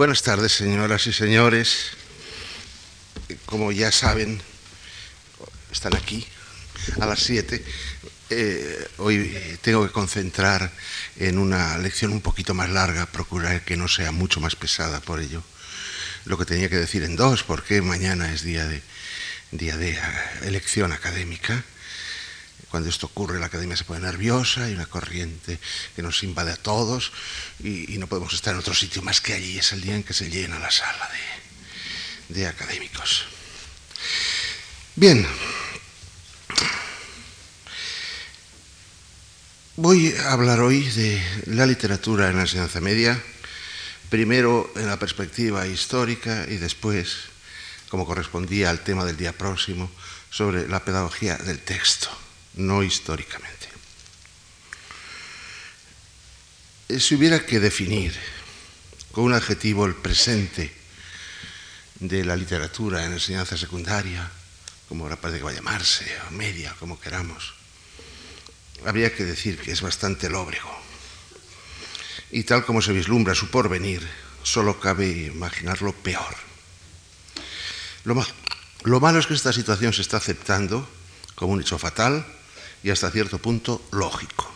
Buenas tardes, señoras y señores. Como ya saben, están aquí a las 7. Eh, hoy tengo que concentrar en una lección un poquito más larga, procurar que no sea mucho más pesada por ello. Lo que tenía que decir en dos, porque mañana es día de, día de elección académica. Cuando esto ocurre, la academia se pone nerviosa, hay una corriente que nos invade a todos y, no podemos estar en otro sitio más que allí. Es el día en que se llena la sala de, de académicos. Bien. Voy a hablar hoy de la literatura en la enseñanza media, primero en la perspectiva histórica y después, como correspondía al tema del día próximo, sobre la pedagogía del texto no históricamente. Si hubiera que definir con un adjetivo el presente de la literatura en enseñanza secundaria, como ahora parece que va a llamarse, o media, como queramos, habría que decir que es bastante lóbrego. Y tal como se vislumbra su porvenir, solo cabe imaginarlo peor. Lo, lo malo es que esta situación se está aceptando como un hecho fatal, y hasta cierto punto lógico.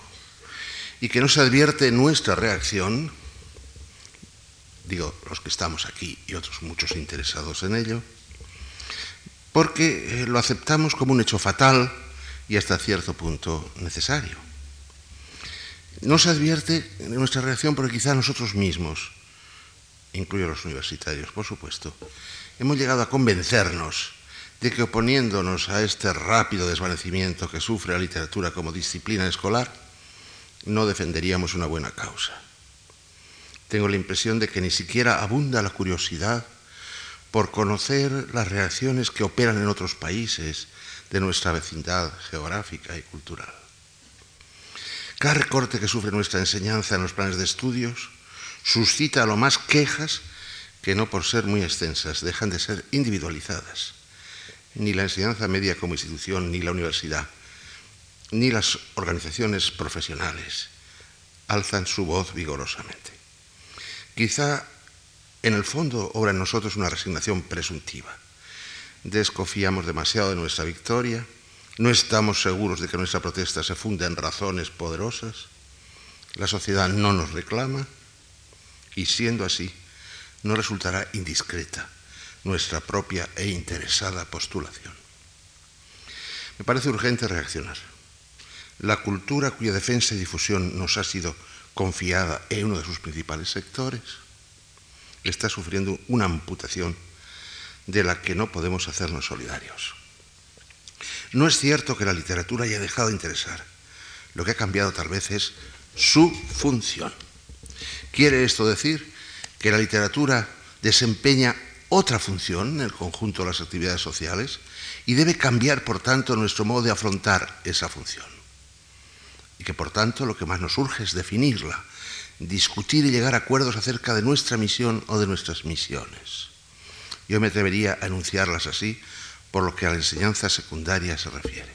Y que no se advierte nuestra reacción, digo los que estamos aquí y otros muchos interesados en ello, porque eh, lo aceptamos como un hecho fatal y hasta cierto punto necesario. No se advierte nuestra reacción porque quizá nosotros mismos, incluyo los universitarios, por supuesto, hemos llegado a convencernos de que oponiéndonos a este rápido desvanecimiento que sufre la literatura como disciplina escolar, no defenderíamos una buena causa. Tengo la impresión de que ni siquiera abunda la curiosidad por conocer las reacciones que operan en otros países de nuestra vecindad geográfica y cultural. Cada recorte que sufre nuestra enseñanza en los planes de estudios suscita a lo más quejas que no por ser muy extensas dejan de ser individualizadas ni la enseñanza media como institución, ni la universidad, ni las organizaciones profesionales alzan su voz vigorosamente. Quizá en el fondo obra en nosotros una resignación presuntiva. Desconfiamos demasiado de nuestra victoria, no estamos seguros de que nuestra protesta se funda en razones poderosas, la sociedad no nos reclama y siendo así, no resultará indiscreta nuestra propia e interesada postulación. Me parece urgente reaccionar. La cultura cuya defensa y difusión nos ha sido confiada en uno de sus principales sectores está sufriendo una amputación de la que no podemos hacernos solidarios. No es cierto que la literatura haya dejado de interesar. Lo que ha cambiado tal vez es su función. ¿Quiere esto decir que la literatura desempeña otra función en el conjunto de las actividades sociales y debe cambiar, por tanto, nuestro modo de afrontar esa función. Y que, por tanto, lo que más nos urge es definirla, discutir y llegar a acuerdos acerca de nuestra misión o de nuestras misiones. Yo me atrevería a enunciarlas así por lo que a la enseñanza secundaria se refiere.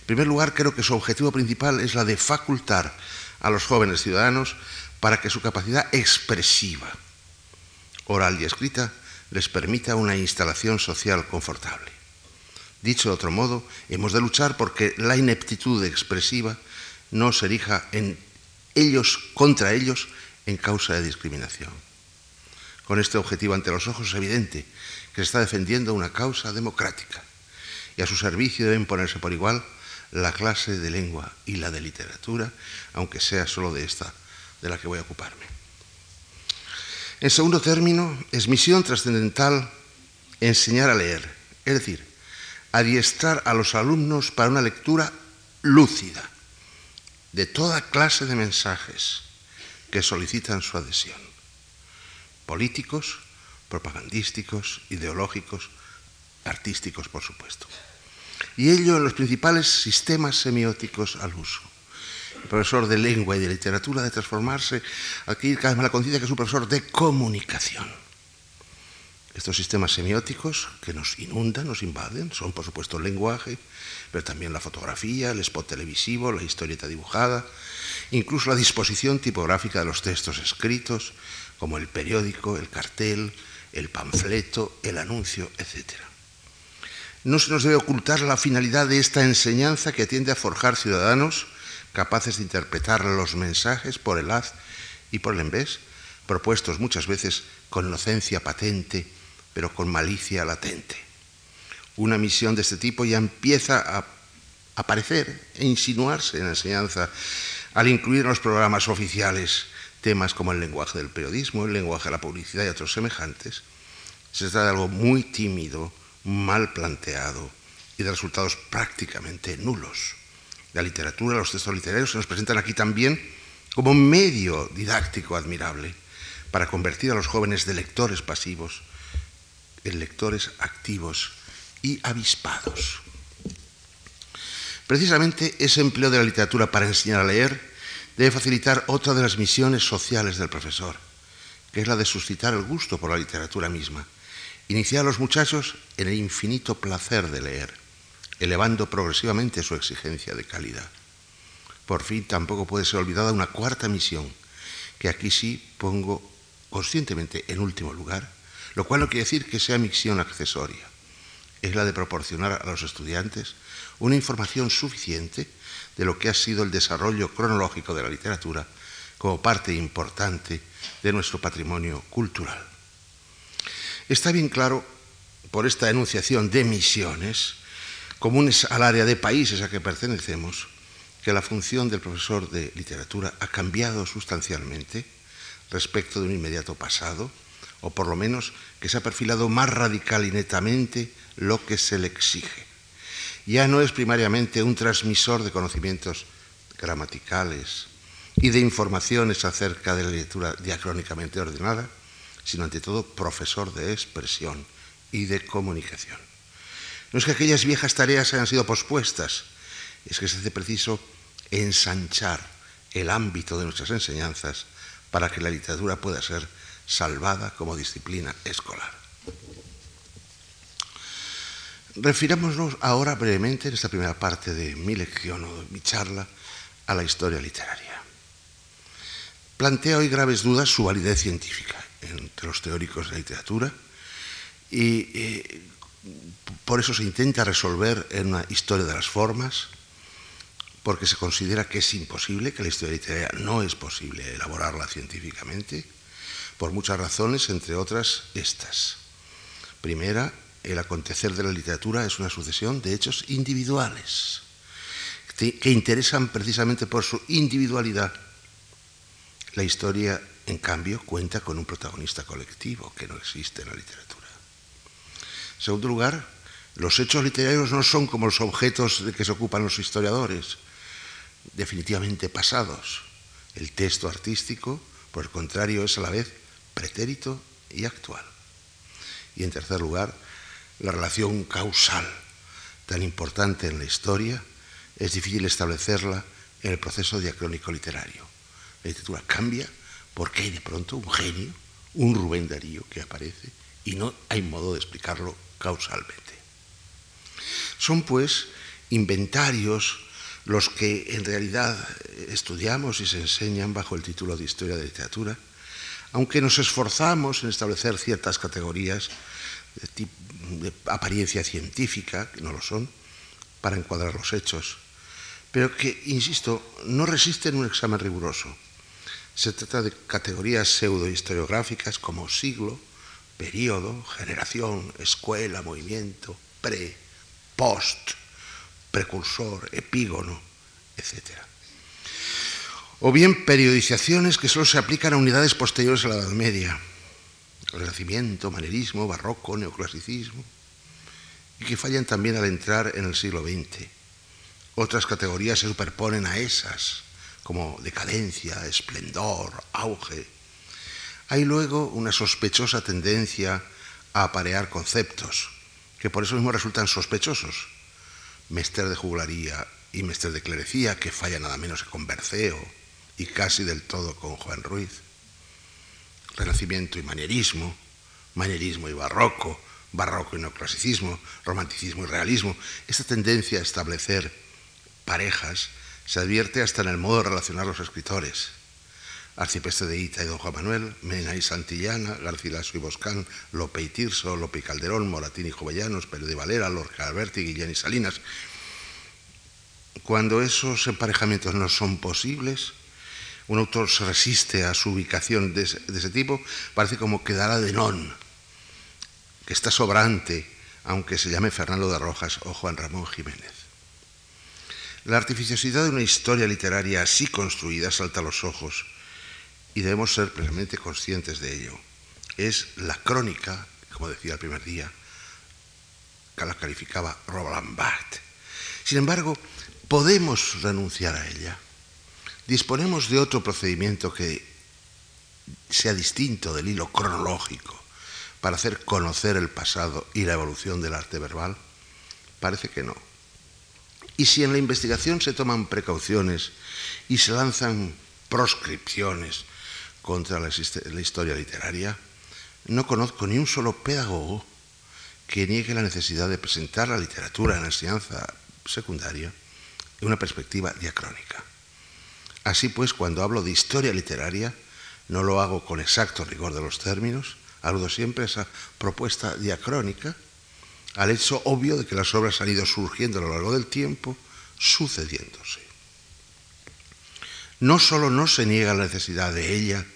En primer lugar, creo que su objetivo principal es la de facultar a los jóvenes ciudadanos para que su capacidad expresiva, oral y escrita, les permita una instalación social confortable. Dicho de otro modo, hemos de luchar porque la ineptitud expresiva no se erija en ellos contra ellos en causa de discriminación. Con este objetivo ante los ojos es evidente que se está defendiendo una causa democrática y a su servicio deben ponerse por igual la clase de lengua y la de literatura, aunque sea solo de esta de la que voy a ocuparme. En segundo término, es misión trascendental enseñar a leer, es decir, adiestrar a los alumnos para una lectura lúcida de toda clase de mensajes que solicitan su adhesión, políticos, propagandísticos, ideológicos, artísticos, por supuesto. Y ello en los principales sistemas semióticos al uso profesor de lengua y de literatura, de transformarse, adquirir cada vez más la conciencia que es un profesor de comunicación. Estos sistemas semióticos que nos inundan, nos invaden, son por supuesto el lenguaje, pero también la fotografía, el spot televisivo, la historieta dibujada, incluso la disposición tipográfica de los textos escritos, como el periódico, el cartel, el panfleto, el anuncio, etc. No se nos debe ocultar la finalidad de esta enseñanza que tiende a forjar ciudadanos capaces de interpretar los mensajes por el haz y por el envés, propuestos muchas veces con inocencia patente, pero con malicia latente. Una misión de este tipo ya empieza a aparecer e insinuarse en la enseñanza al incluir en los programas oficiales temas como el lenguaje del periodismo, el lenguaje de la publicidad y otros semejantes. Se trata de algo muy tímido, mal planteado y de resultados prácticamente nulos. La literatura, los textos literarios se nos presentan aquí también como un medio didáctico admirable para convertir a los jóvenes de lectores pasivos en lectores activos y avispados. Precisamente ese empleo de la literatura para enseñar a leer debe facilitar otra de las misiones sociales del profesor, que es la de suscitar el gusto por la literatura misma, iniciar a los muchachos en el infinito placer de leer, elevando progresivamente su exigencia de calidad. Por fin tampoco puede ser olvidada una cuarta misión, que aquí sí pongo conscientemente en último lugar, lo cual no quiere decir que sea misión accesoria. Es la de proporcionar a los estudiantes una información suficiente de lo que ha sido el desarrollo cronológico de la literatura como parte importante de nuestro patrimonio cultural. Está bien claro por esta enunciación de misiones comunes al área de países a que pertenecemos que la función del profesor de literatura ha cambiado sustancialmente respecto de un inmediato pasado, o por lo menos que se ha perfilado más radical y netamente lo que se le exige ya no es primariamente un transmisor de conocimientos gramaticales y de informaciones acerca de la lectura diacrónicamente ordenada, sino ante todo profesor de expresión y de comunicación. No es que aquellas viejas tareas hayan sido pospuestas, es que se hace preciso ensanchar el ámbito de nuestras enseñanzas para que la literatura pueda ser salvada como disciplina escolar. Refirámonos ahora brevemente en esta primera parte de mi lección o de mi charla a la historia literaria. Plantea hoy graves dudas su validez científica entre los teóricos de la literatura y eh, por eso se intenta resolver en una historia de las formas, porque se considera que es imposible, que la historia literaria no es posible elaborarla científicamente, por muchas razones, entre otras estas. Primera, el acontecer de la literatura es una sucesión de hechos individuales que interesan precisamente por su individualidad. La historia, en cambio, cuenta con un protagonista colectivo que no existe en la literatura. En segundo lugar, los hechos literarios no son como los objetos de que se ocupan los historiadores, definitivamente pasados. El texto artístico, por el contrario, es a la vez pretérito y actual. Y en tercer lugar, la relación causal tan importante en la historia, es difícil establecerla en el proceso diacrónico literario. La literatura cambia porque hay de pronto un genio, un Rubén Darío que aparece y no hay modo de explicarlo causalmente. Son pues inventarios los que en realidad estudiamos y se enseñan bajo el título de Historia de Literatura, aunque nos esforzamos en establecer ciertas categorías de, apariencia científica, que no lo son, para encuadrar los hechos, pero que, insisto, no resisten un examen riguroso. Se trata de categorías pseudohistoriográficas como siglo, periodo, generación, escuela, movimiento, pre, post, precursor, epígono, etc. O bien periodizaciones que solo se aplican a unidades posteriores a la Edad Media, Renacimiento, manerismo, barroco, neoclasicismo, y que fallan también al entrar en el siglo XX. Otras categorías se superponen a esas, como decadencia, esplendor, auge. Hay luego una sospechosa tendencia a aparear conceptos, que por eso mismo resultan sospechosos. Mester de jugularía y mester de clerecía, que falla nada menos que con Berceo y casi del todo con Juan Ruiz renacimiento y manierismo, manierismo y barroco, barroco y neoclasicismo, romanticismo y realismo, esta tendencia a establecer parejas se advierte hasta en el modo de relacionar los escritores. Arcipreste de Ita y Don Juan Manuel, Mena y Santillana, Garcilaso y Boscán, Lope y Tirso, Lope y Calderón, Moratín y Jovellanos, Pérez de Valera, Lorca Alberti, Guillén y Salinas. Cuando esos emparejamientos no son posibles, un autor se resiste a su ubicación de ese, tipo, parece como que de non, que está sobrante, aunque se llame Fernando de Rojas o Juan Ramón Jiménez. La artificiosidad de una historia literaria así construida salta a los ojos y debemos ser plenamente conscientes de ello. Es la crónica, como decía el primer día, que la calificaba Roland Barthes. Sin embargo, podemos renunciar a ella. Disponemos de otro procedimiento que sea distinto del hilo cronológico para hacer conocer el pasado y la evolución del arte verbal. Parece que no. Y si en la investigación se toman precauciones y se lanzan proscripciones contra la, historia literaria, no conozco ni un solo pedagogo que niegue la necesidad de presentar la literatura en la enseñanza secundaria en una perspectiva diacrónica. Así pues, cuando hablo de historia literaria, no lo hago con exacto rigor de los términos, aludo siempre a esa propuesta diacrónica, al hecho obvio de que las obras han ido surgiendo a lo largo del tiempo, sucediéndose. No solo no se niega la necesidad de ella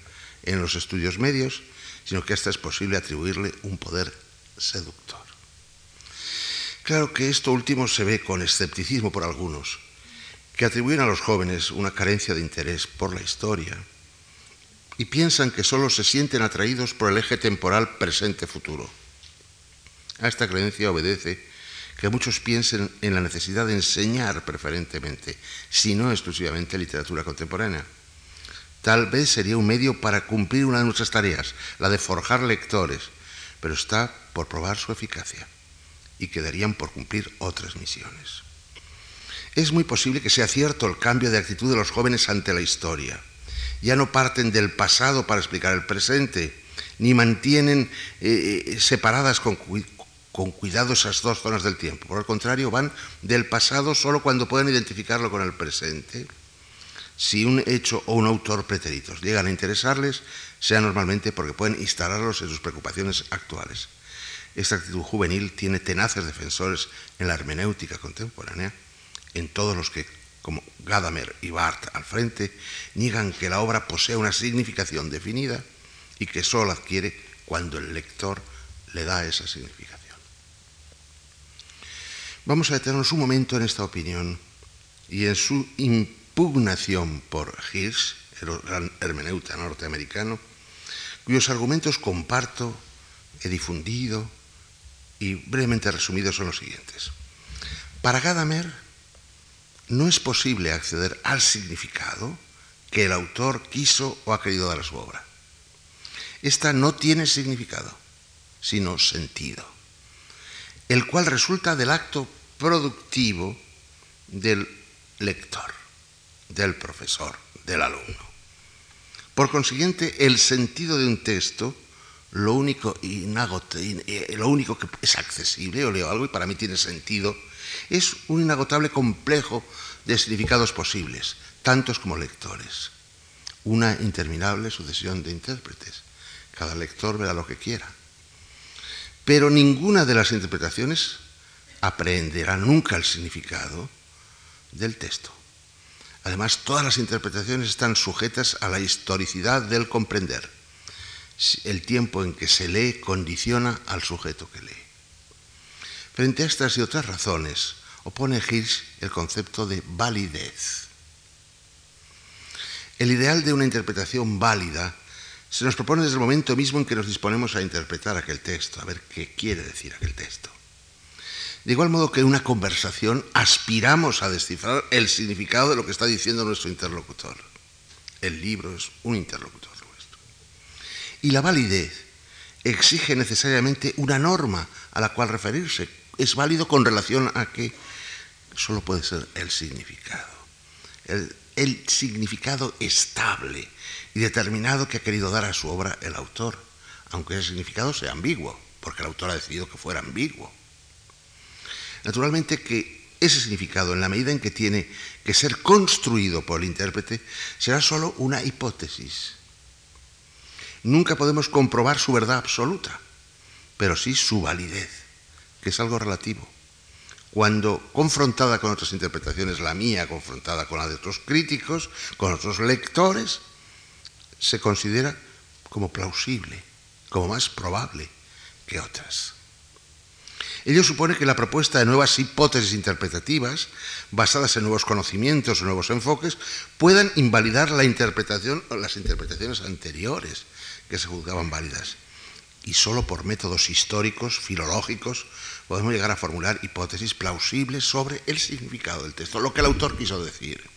en los estudios medios, sino que hasta es posible atribuirle un poder seductor. Claro que esto último se ve con escepticismo por algunos, que atribuyen a los jóvenes una carencia de interés por la historia y piensan que solo se sienten atraídos por el eje temporal presente-futuro. A esta creencia obedece que muchos piensen en la necesidad de enseñar preferentemente, si no exclusivamente literatura contemporánea Tal vez sería un medio para cumplir una de nuestras tareas, la de forjar lectores, pero está por probar su eficacia y quedarían por cumplir otras misiones. Es muy posible que sea cierto el cambio de actitud de los jóvenes ante la historia. Ya no parten del pasado para explicar el presente, ni mantienen eh, eh, separadas con, con cuidado esas dos zonas del tiempo. Por el contrario, van del pasado solo cuando pueden identificarlo con el presente si un hecho o un autor pretéritos llegan a interesarles, sea normalmente porque pueden instalarlos en sus preocupaciones actuales. Esta actitud juvenil tiene tenaces defensores en la hermenéutica contemporánea, en todos los que, como Gadamer y Barth al frente, niegan que la obra posea una significación definida y que sólo adquiere cuando el lector le da esa significación. Vamos a detenernos un momento en esta opinión y en su pugnación por Hirsch, el gran hermeneuta norteamericano, cuyos argumentos comparto, he difundido y brevemente resumidos son los siguientes. Para Gadamer no es posible acceder al significado que el autor quiso o ha querido dar a su obra. Esta no tiene significado, sino sentido, el cual resulta del acto productivo del lector del profesor, del alumno. Por consiguiente, el sentido de un texto, lo único, eh, lo único que es accesible, o leo algo y para mí tiene sentido, es un inagotable complejo de significados posibles, tantos como lectores. Una interminable sucesión de intérpretes. Cada lector verá lo que quiera. Pero ninguna de las interpretaciones aprenderá nunca el significado del texto. Además, todas las interpretaciones están sujetas a la historicidad del comprender. El tiempo en que se lee condiciona al sujeto que lee. Frente a estas y otras razones, opone Hirsch el concepto de validez. El ideal de una interpretación válida se nos propone desde el momento mismo en que nos disponemos a interpretar aquel texto, a ver qué quiere decir aquel texto. De igual modo que en una conversación aspiramos a descifrar el significado de lo que está diciendo nuestro interlocutor. El libro es un interlocutor nuestro. Y la validez exige necesariamente una norma a la cual referirse. Es válido con relación a que solo puede ser el significado. El, el significado estable y determinado que ha querido dar a su obra el autor, aunque ese significado sea ambiguo, porque el autor ha decidido que fuera ambiguo. Naturalmente que ese significado, en la medida en que tiene que ser construido por el intérprete, será sólo una hipótesis. Nunca podemos comprobar su verdad absoluta, pero sí su validez, que es algo relativo. Cuando confrontada con otras interpretaciones, la mía confrontada con la de otros críticos, con otros lectores, se considera como plausible, como más probable que otras. Ello supone que la propuesta de nuevas hipótesis interpretativas, basadas en nuevos conocimientos o nuevos enfoques, puedan invalidar la interpretación o las interpretaciones anteriores que se juzgaban válidas. Y solo por métodos históricos, filológicos, podemos llegar a formular hipótesis plausibles sobre el significado del texto, lo que el autor quiso decir.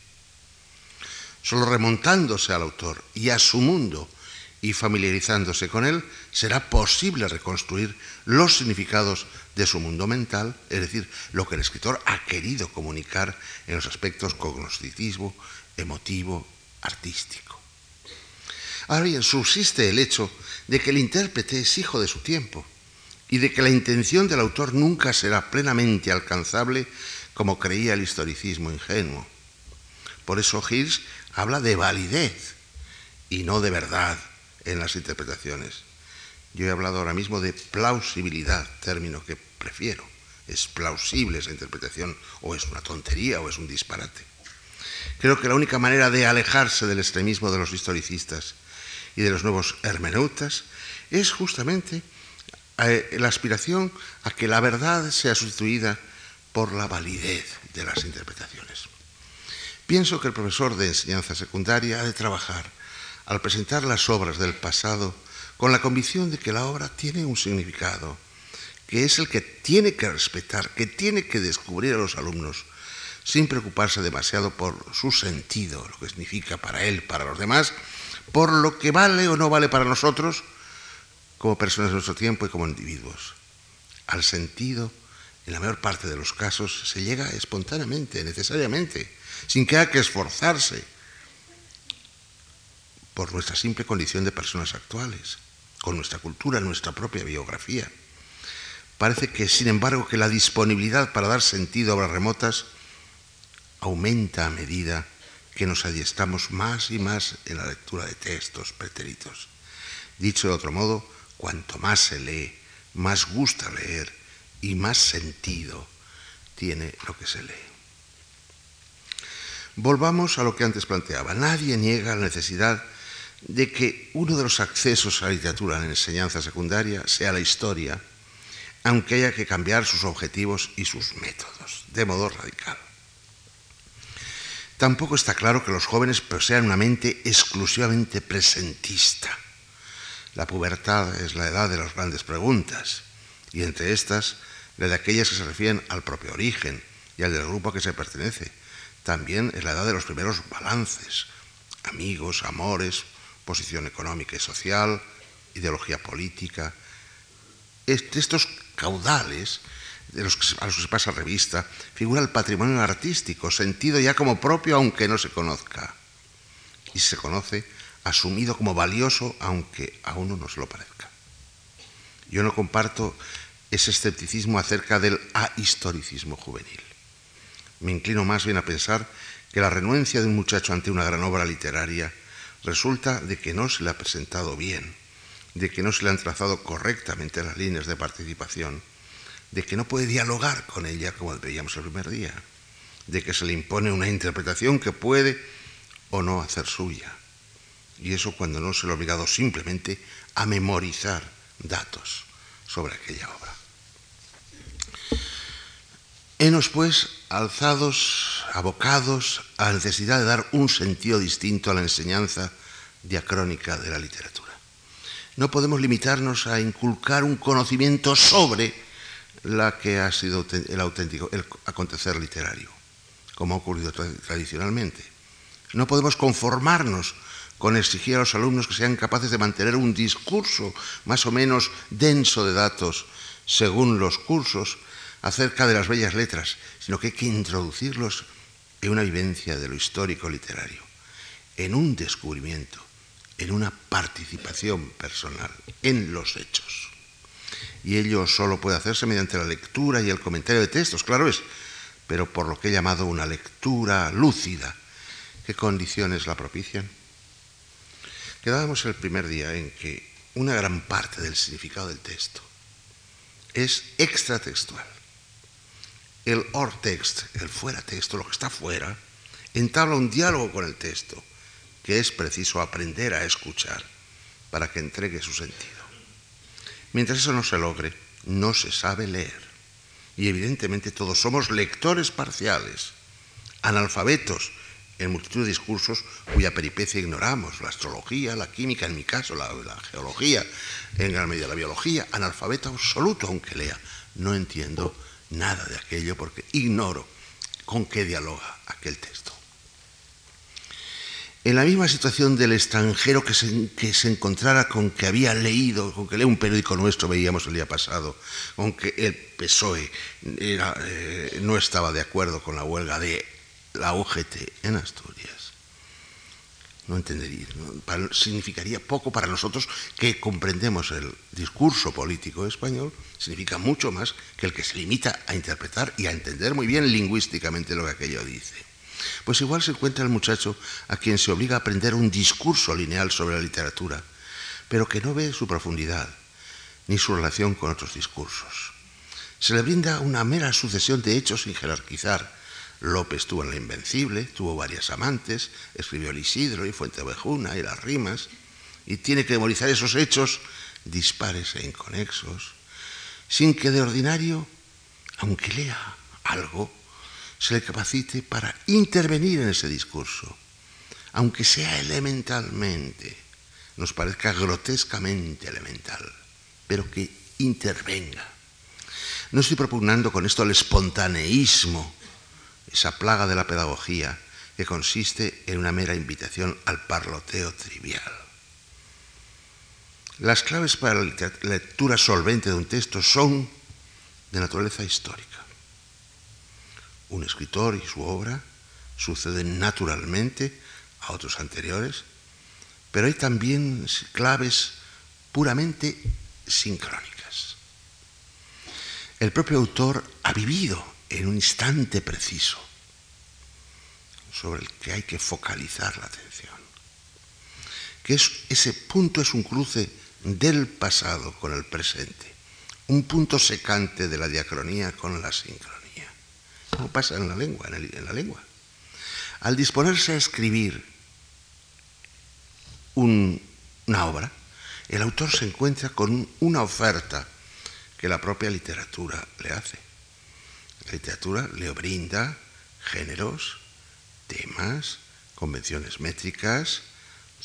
Solo remontándose al autor y a su mundo y familiarizándose con él, será posible reconstruir los significados de su mundo mental, es decir, lo que el escritor ha querido comunicar en los aspectos cognoscitivo, emotivo, artístico. Ahora bien, subsiste el hecho de que el intérprete es hijo de su tiempo y de que la intención del autor nunca será plenamente alcanzable como creía el historicismo ingenuo. Por eso Hirsch habla de validez y no de verdad en las interpretaciones. Yo he hablado ahora mismo de plausibilidad, término que prefiero. Es plausible esa interpretación o es una tontería o es un disparate. Creo que la única manera de alejarse del extremismo de los historicistas y de los nuevos hermeneutas es justamente eh, la aspiración a que la verdad sea sustituida por la validez de las interpretaciones. Pienso que el profesor de enseñanza secundaria ha de trabajar al presentar las obras del pasado con la convicción de que la obra tiene un significado, que es el que tiene que respetar, que tiene que descubrir a los alumnos, sin preocuparse demasiado por su sentido, lo que significa para él, para los demás, por lo que vale o no vale para nosotros como personas de nuestro tiempo y como individuos. Al sentido, en la mayor parte de los casos, se llega espontáneamente, necesariamente, sin que haya que esforzarse por nuestra simple condición de personas actuales, con nuestra cultura, nuestra propia biografía. Parece que, sin embargo, que la disponibilidad para dar sentido a obras remotas aumenta a medida que nos adiestramos más y más en la lectura de textos pretéritos. Dicho de otro modo, cuanto más se lee, más gusta leer y más sentido tiene lo que se lee. Volvamos a lo que antes planteaba. Nadie niega la necesidad de que uno de los accesos a la literatura en enseñanza secundaria sea la historia, aunque haya que cambiar sus objetivos y sus métodos, de modo radical. Tampoco está claro que los jóvenes posean una mente exclusivamente presentista. La pubertad es la edad de las grandes preguntas, y entre estas, la de aquellas que se refieren al propio origen y al del grupo a que se pertenece. También es la edad de los primeros balances, amigos, amores, posición económica y social, ideología política. estos caudales a los que se pasa revista figura el patrimonio artístico, sentido ya como propio aunque no se conozca. Y se conoce asumido como valioso aunque a uno no se lo parezca. Yo no comparto ese escepticismo acerca del ahistoricismo juvenil. Me inclino más bien a pensar que la renuencia de un muchacho ante una gran obra literaria resulta de que no se le ha presentado bien, de que no se le han trazado correctamente las líneas de participación, de que no puede dialogar con ella como veíamos el primer día, de que se le impone una interpretación que puede o no hacer suya. Y eso cuando no se le ha obligado simplemente a memorizar datos sobre aquella obra. Henos, pues, alzados, abocados a la necesidad de dar un sentido distinto a la enseñanza diacrónica de la literatura. No podemos limitarnos a inculcar un conocimiento sobre la que ha sido el auténtico el acontecer literario, como ha ocurrido tradicionalmente. No podemos conformarnos con exigir a los alumnos que sean capaces de mantener un discurso más o menos denso de datos según los cursos acerca de las bellas letras, sino que hay que introducirlos en una vivencia de lo histórico literario, en un descubrimiento, en una participación personal, en los hechos. Y ello solo puede hacerse mediante la lectura y el comentario de textos, claro es, pero por lo que he llamado una lectura lúcida. ¿Qué condiciones la propician? Quedábamos el primer día en que una gran parte del significado del texto es extratextual. El or text, el fuera texto, lo que está fuera, entabla un diálogo con el texto que es preciso aprender a escuchar para que entregue su sentido. Mientras eso no se logre, no se sabe leer. Y evidentemente todos somos lectores parciales, analfabetos en multitud de discursos cuya peripecia ignoramos, la astrología, la química, en mi caso, la, geología, en gran medida la biología, analfabeto absoluto aunque lea. No entiendo nada de aquello porque ignoro con qué dialoga aquel texto. En la misma situación del extranjero que se, encontrara con que había leído, con que lee un periódico nuestro, veíamos el día pasado, con que el PSOE eh, no estaba de acuerdo con la huelga de la UGT en Asturias. No entendería, significaría poco para nosotros que comprendemos el discurso político español, significa mucho más que el que se limita a interpretar y a entender muy bien lingüísticamente lo que aquello dice. Pues igual se encuentra el muchacho a quien se obliga a aprender un discurso lineal sobre la literatura, pero que no ve su profundidad ni su relación con otros discursos. Se le brinda una mera sucesión de hechos sin jerarquizar, López tuvo en La Invencible, tuvo varias amantes, escribió El Isidro y Fuente Ovejuna y las rimas, y tiene que memorizar esos hechos dispares e inconexos, sin que de ordinario, aunque lea algo, se le capacite para intervenir en ese discurso, aunque sea elementalmente, nos parezca grotescamente elemental, pero que intervenga. No estoy propugnando con esto el espontaneísmo esa plaga de la pedagogía que consiste en una mera invitación al parloteo trivial. Las claves para la lectura solvente de un texto son de naturaleza histórica. Un escritor y su obra suceden naturalmente a otros anteriores, pero hay también claves puramente sincrónicas. El propio autor ha vivido en un instante preciso sobre el que hay que focalizar la atención. Que es, ese punto es un cruce del pasado con el presente, un punto secante de la diacronía con la sincronía. ¿Cómo pasa en la lengua? En, la lengua. Al disponerse a escribir una obra, el autor se encuentra con una oferta que la propia literatura le hace la literatura le brinda géneros, temas, convenciones métricas,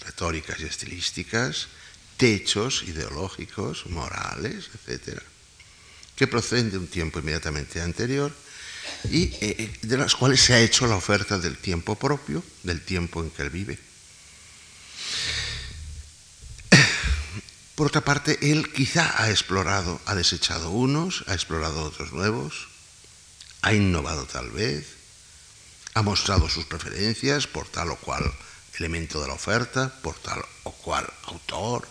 retóricas y estilísticas, techos ideológicos, morales, etc., que proceden de un tiempo inmediatamente anterior y eh, eh, de las cuales se ha hecho la oferta del tiempo propio, del tiempo en que él vive. Por otra parte, él quizá ha explorado, ha desechado unos, ha explorado otros nuevos, ha innovado tal vez, ha mostrado sus preferencias por tal o cual elemento de la oferta, por tal o cual autor,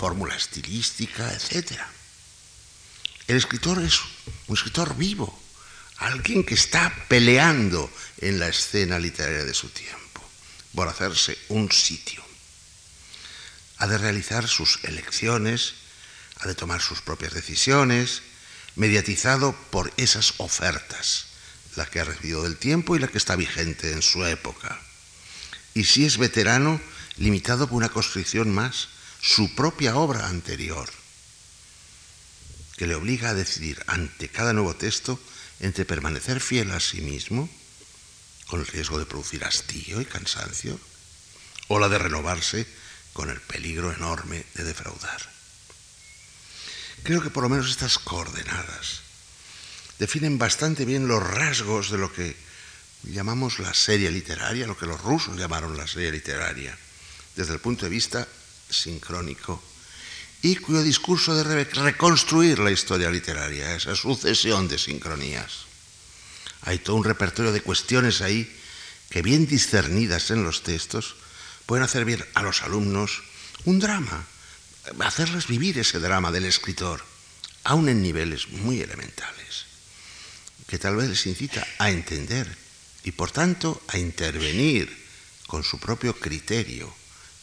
fórmula estilística, etc. El escritor es un escritor vivo, alguien que está peleando en la escena literaria de su tiempo por hacerse un sitio. Ha de realizar sus elecciones, ha de tomar sus propias decisiones, mediatizado por esas ofertas, la que ha recibido del tiempo y la que está vigente en su época. Y si es veterano, limitado por una construcción más, su propia obra anterior, que le obliga a decidir ante cada nuevo texto entre permanecer fiel a sí mismo, con el riesgo de producir hastío y cansancio, o la de renovarse con el peligro enorme de defraudar. Creo que por lo menos estas coordenadas definen bastante bien los rasgos de lo que llamamos la serie literaria, lo que los rusos llamaron la serie literaria, desde el punto de vista sincrónico, y cuyo discurso debe reconstruir la historia literaria, esa sucesión de sincronías. Hay todo un repertorio de cuestiones ahí que bien discernidas en los textos pueden hacer a los alumnos un drama, hacerles vivir ese drama del escritor, aún en niveles muy elementales. que tal vez les incita a entender y por tanto a intervenir con su propio criterio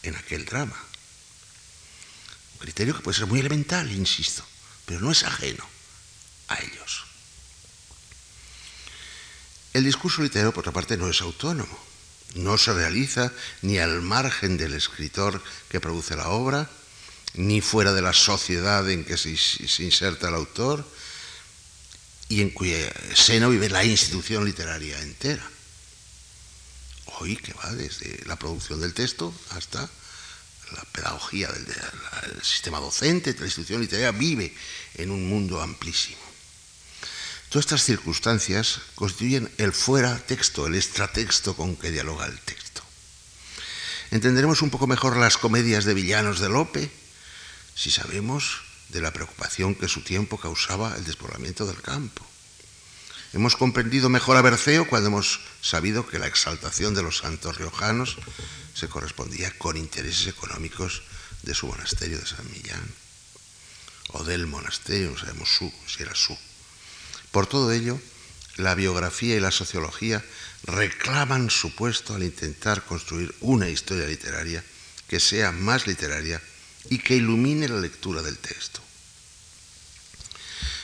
en aquel drama. Criterio que puede ser muy elemental, insisto, pero no es ajeno a ellos. El discurso literario, por otra parte, no es autónomo. No se realiza ni al margen del escritor que produce la obra, ni fuera de la sociedad en que se, inserta el autor y en cuya seno vive la institución literaria entera. Hoy que va desde la producción del texto hasta la pedagogía del, del sistema docente, la institución literaria vive en un mundo amplísimo. Todas estas circunstancias constituyen el fuera texto, el extratexto con que dialoga el texto. Entenderemos un poco mejor las comedias de villanos de Lope si sabemos de la preocupación que su tiempo causaba el despoblamiento del campo. Hemos comprendido mejor a Berceo cuando hemos sabido que la exaltación de los santos riojanos se correspondía con intereses económicos de su monasterio de San Millán, o del monasterio, no sabemos su, si era su. Por todo ello, la biografía y la sociología reclaman su puesto al intentar construir una historia literaria que sea más literaria y que ilumine la lectura del texto.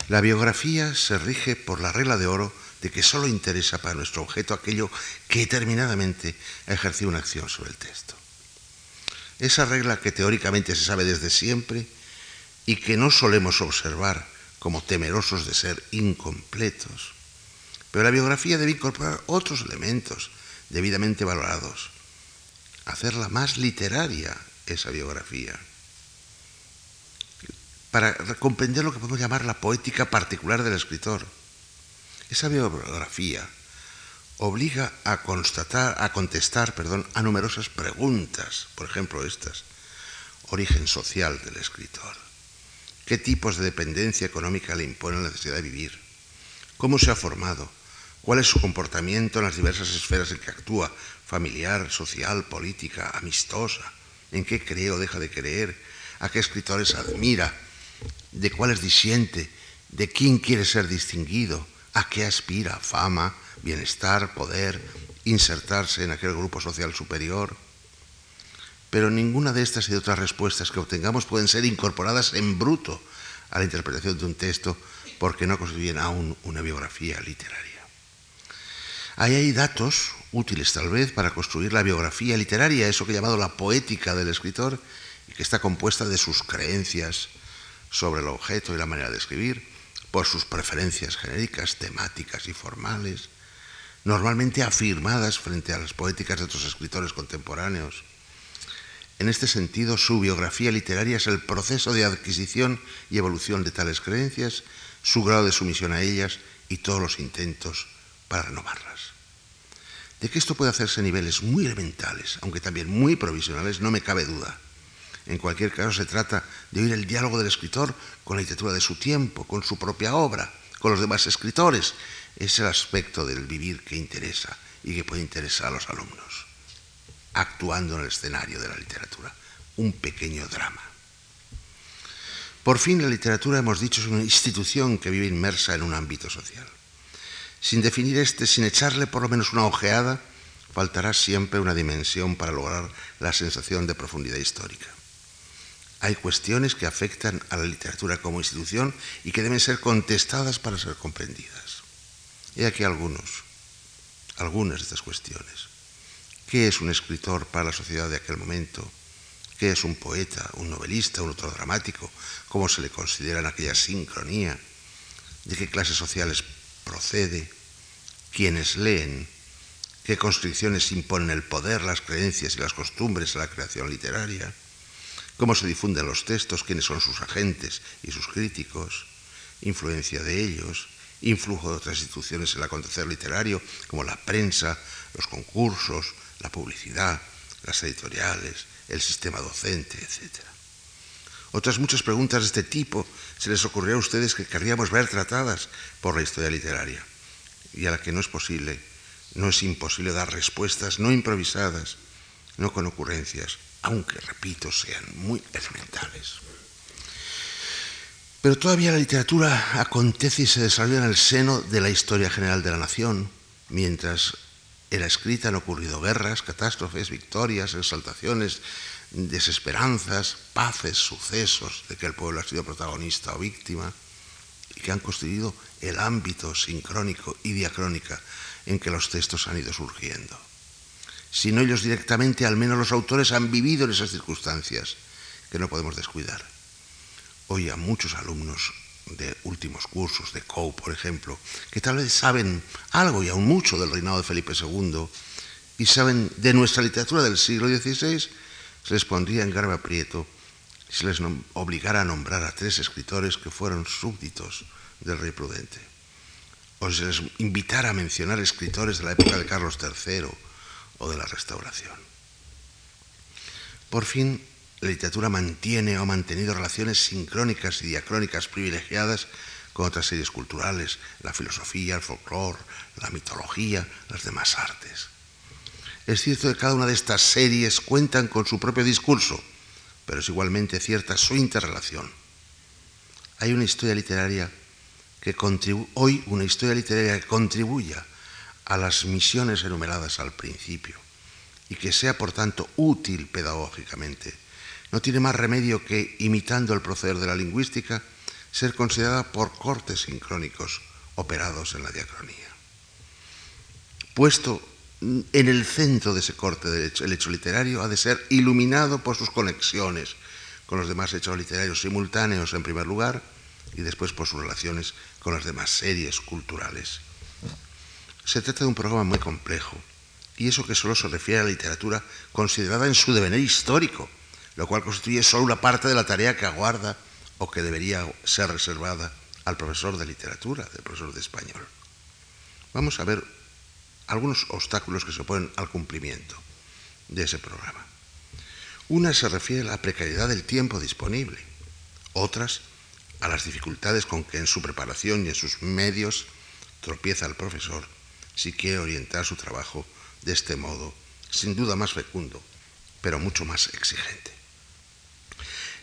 La biografía se rige por la regla de oro de que solo interesa para nuestro objeto aquello que determinadamente ha ejercido una acción sobre el texto. Esa regla que teóricamente se sabe desde siempre y que no solemos observar como temerosos de ser incompletos. Pero la biografía debe incorporar otros elementos debidamente valorados, hacerla más literaria esa biografía, para comprender lo que podemos llamar la poética particular del escritor. Esa biografía obliga a constatar, a contestar, perdón, a numerosas preguntas, por ejemplo estas. Origen social del escritor. Qué tipos de dependencia económica le impone la necesidad de vivir, cómo se ha formado, cuál es su comportamiento en las diversas esferas en que actúa, familiar, social, política, amistosa, en qué cree o deja de creer, a qué escritores admira, de cuáles disiente, de quién quiere ser distinguido, a qué aspira, fama, bienestar, poder, insertarse en aquel grupo social superior pero ninguna de estas y de otras respuestas que obtengamos pueden ser incorporadas en bruto a la interpretación de un texto porque no constituyen aún una biografía literaria. Ahí hay datos útiles tal vez para construir la biografía literaria, eso que he llamado la poética del escritor, y que está compuesta de sus creencias sobre el objeto y la manera de escribir, por sus preferencias genéricas, temáticas y formales, normalmente afirmadas frente a las poéticas de otros escritores contemporáneos, en este sentido, su biografía literaria es el proceso de adquisición y evolución de tales creencias, su grado de sumisión a ellas y todos los intentos para renovarlas. De que esto puede hacerse a niveles muy elementales, aunque también muy provisionales, no me cabe duda. En cualquier caso, se trata de oír el diálogo del escritor con la literatura de su tiempo, con su propia obra, con los demás escritores. Es el aspecto del vivir que interesa y que puede interesar a los alumnos actuando en el escenario de la literatura, un pequeño drama. Por fin, la literatura, hemos dicho, es una institución que vive inmersa en un ámbito social. Sin definir este, sin echarle por lo menos una ojeada, faltará siempre una dimensión para lograr la sensación de profundidad histórica. Hay cuestiones que afectan a la literatura como institución y que deben ser contestadas para ser comprendidas. He aquí algunos, algunas de estas cuestiones. ¿Qué es un escritor para la sociedad de aquel momento? ¿Qué es un poeta, un novelista, un autor dramático? ¿Cómo se le considera en aquella sincronía? ¿De qué clases sociales procede? ¿Quiénes leen? ¿Qué constricciones imponen el poder, las creencias y las costumbres a la creación literaria? ¿Cómo se difunden los textos? ¿Quiénes son sus agentes y sus críticos? ¿Influencia de ellos? ¿Influjo de otras instituciones en el acontecer literario, como la prensa, los concursos, la publicidad, las editoriales, el sistema docente, etc. Otras muchas preguntas de este tipo se les ocurrió a ustedes que querríamos ver tratadas por la historia literaria y a las que no es posible, no es imposible dar respuestas no improvisadas, no con ocurrencias, aunque, repito, sean muy elementales. Pero todavía la literatura acontece y se desarrolla en el seno de la historia general de la nación, mientras era escrita han ocurrido guerras, catástrofes, victorias, exaltaciones, desesperanzas, paces, sucesos de que el pueblo ha sido protagonista o víctima y que han constituido el ámbito sincrónico y diacrónica en que los textos han ido surgiendo. Si no ellos directamente, al menos los autores han vivido en esas circunstancias que no podemos descuidar. Hoy a muchos alumnos de últimos cursos, de COU, por ejemplo, que tal vez saben algo y aún mucho del reinado de Felipe II y saben de nuestra literatura del siglo XVI, se les pondría en grave aprieto si les obligara a nombrar a tres escritores que fueron súbditos del rey prudente. O si se les invitara a mencionar escritores de la época de Carlos III o de la Restauración. Por fin, la literatura mantiene o ha mantenido relaciones sincrónicas y diacrónicas privilegiadas con otras series culturales, la filosofía, el folclore, la mitología, las demás artes. Es cierto que cada una de estas series cuentan con su propio discurso, pero es igualmente cierta su interrelación. Hay una historia literaria que hoy una historia literaria que contribuya a las misiones enumeradas al principio y que sea por tanto útil pedagógicamente, no tiene más remedio que, imitando el proceder de la lingüística, ser considerada por cortes sincrónicos operados en la diacronía. Puesto en el centro de ese corte del hecho, el hecho literario ha de ser iluminado por sus conexiones con los demás hechos literarios simultáneos en primer lugar y después por sus relaciones con las demás series culturales. Se trata de un programa muy complejo y eso que solo se refiere a la literatura considerada en su devenir histórico, lo cual constituye solo una parte de la tarea que aguarda o que debería ser reservada al profesor de literatura, del profesor de español. Vamos a ver algunos obstáculos que se oponen al cumplimiento de ese programa. Una se refiere a la precariedad del tiempo disponible, otras a las dificultades con que en su preparación y en sus medios tropieza el profesor si quiere orientar su trabajo de este modo, sin duda más fecundo, pero mucho más exigente.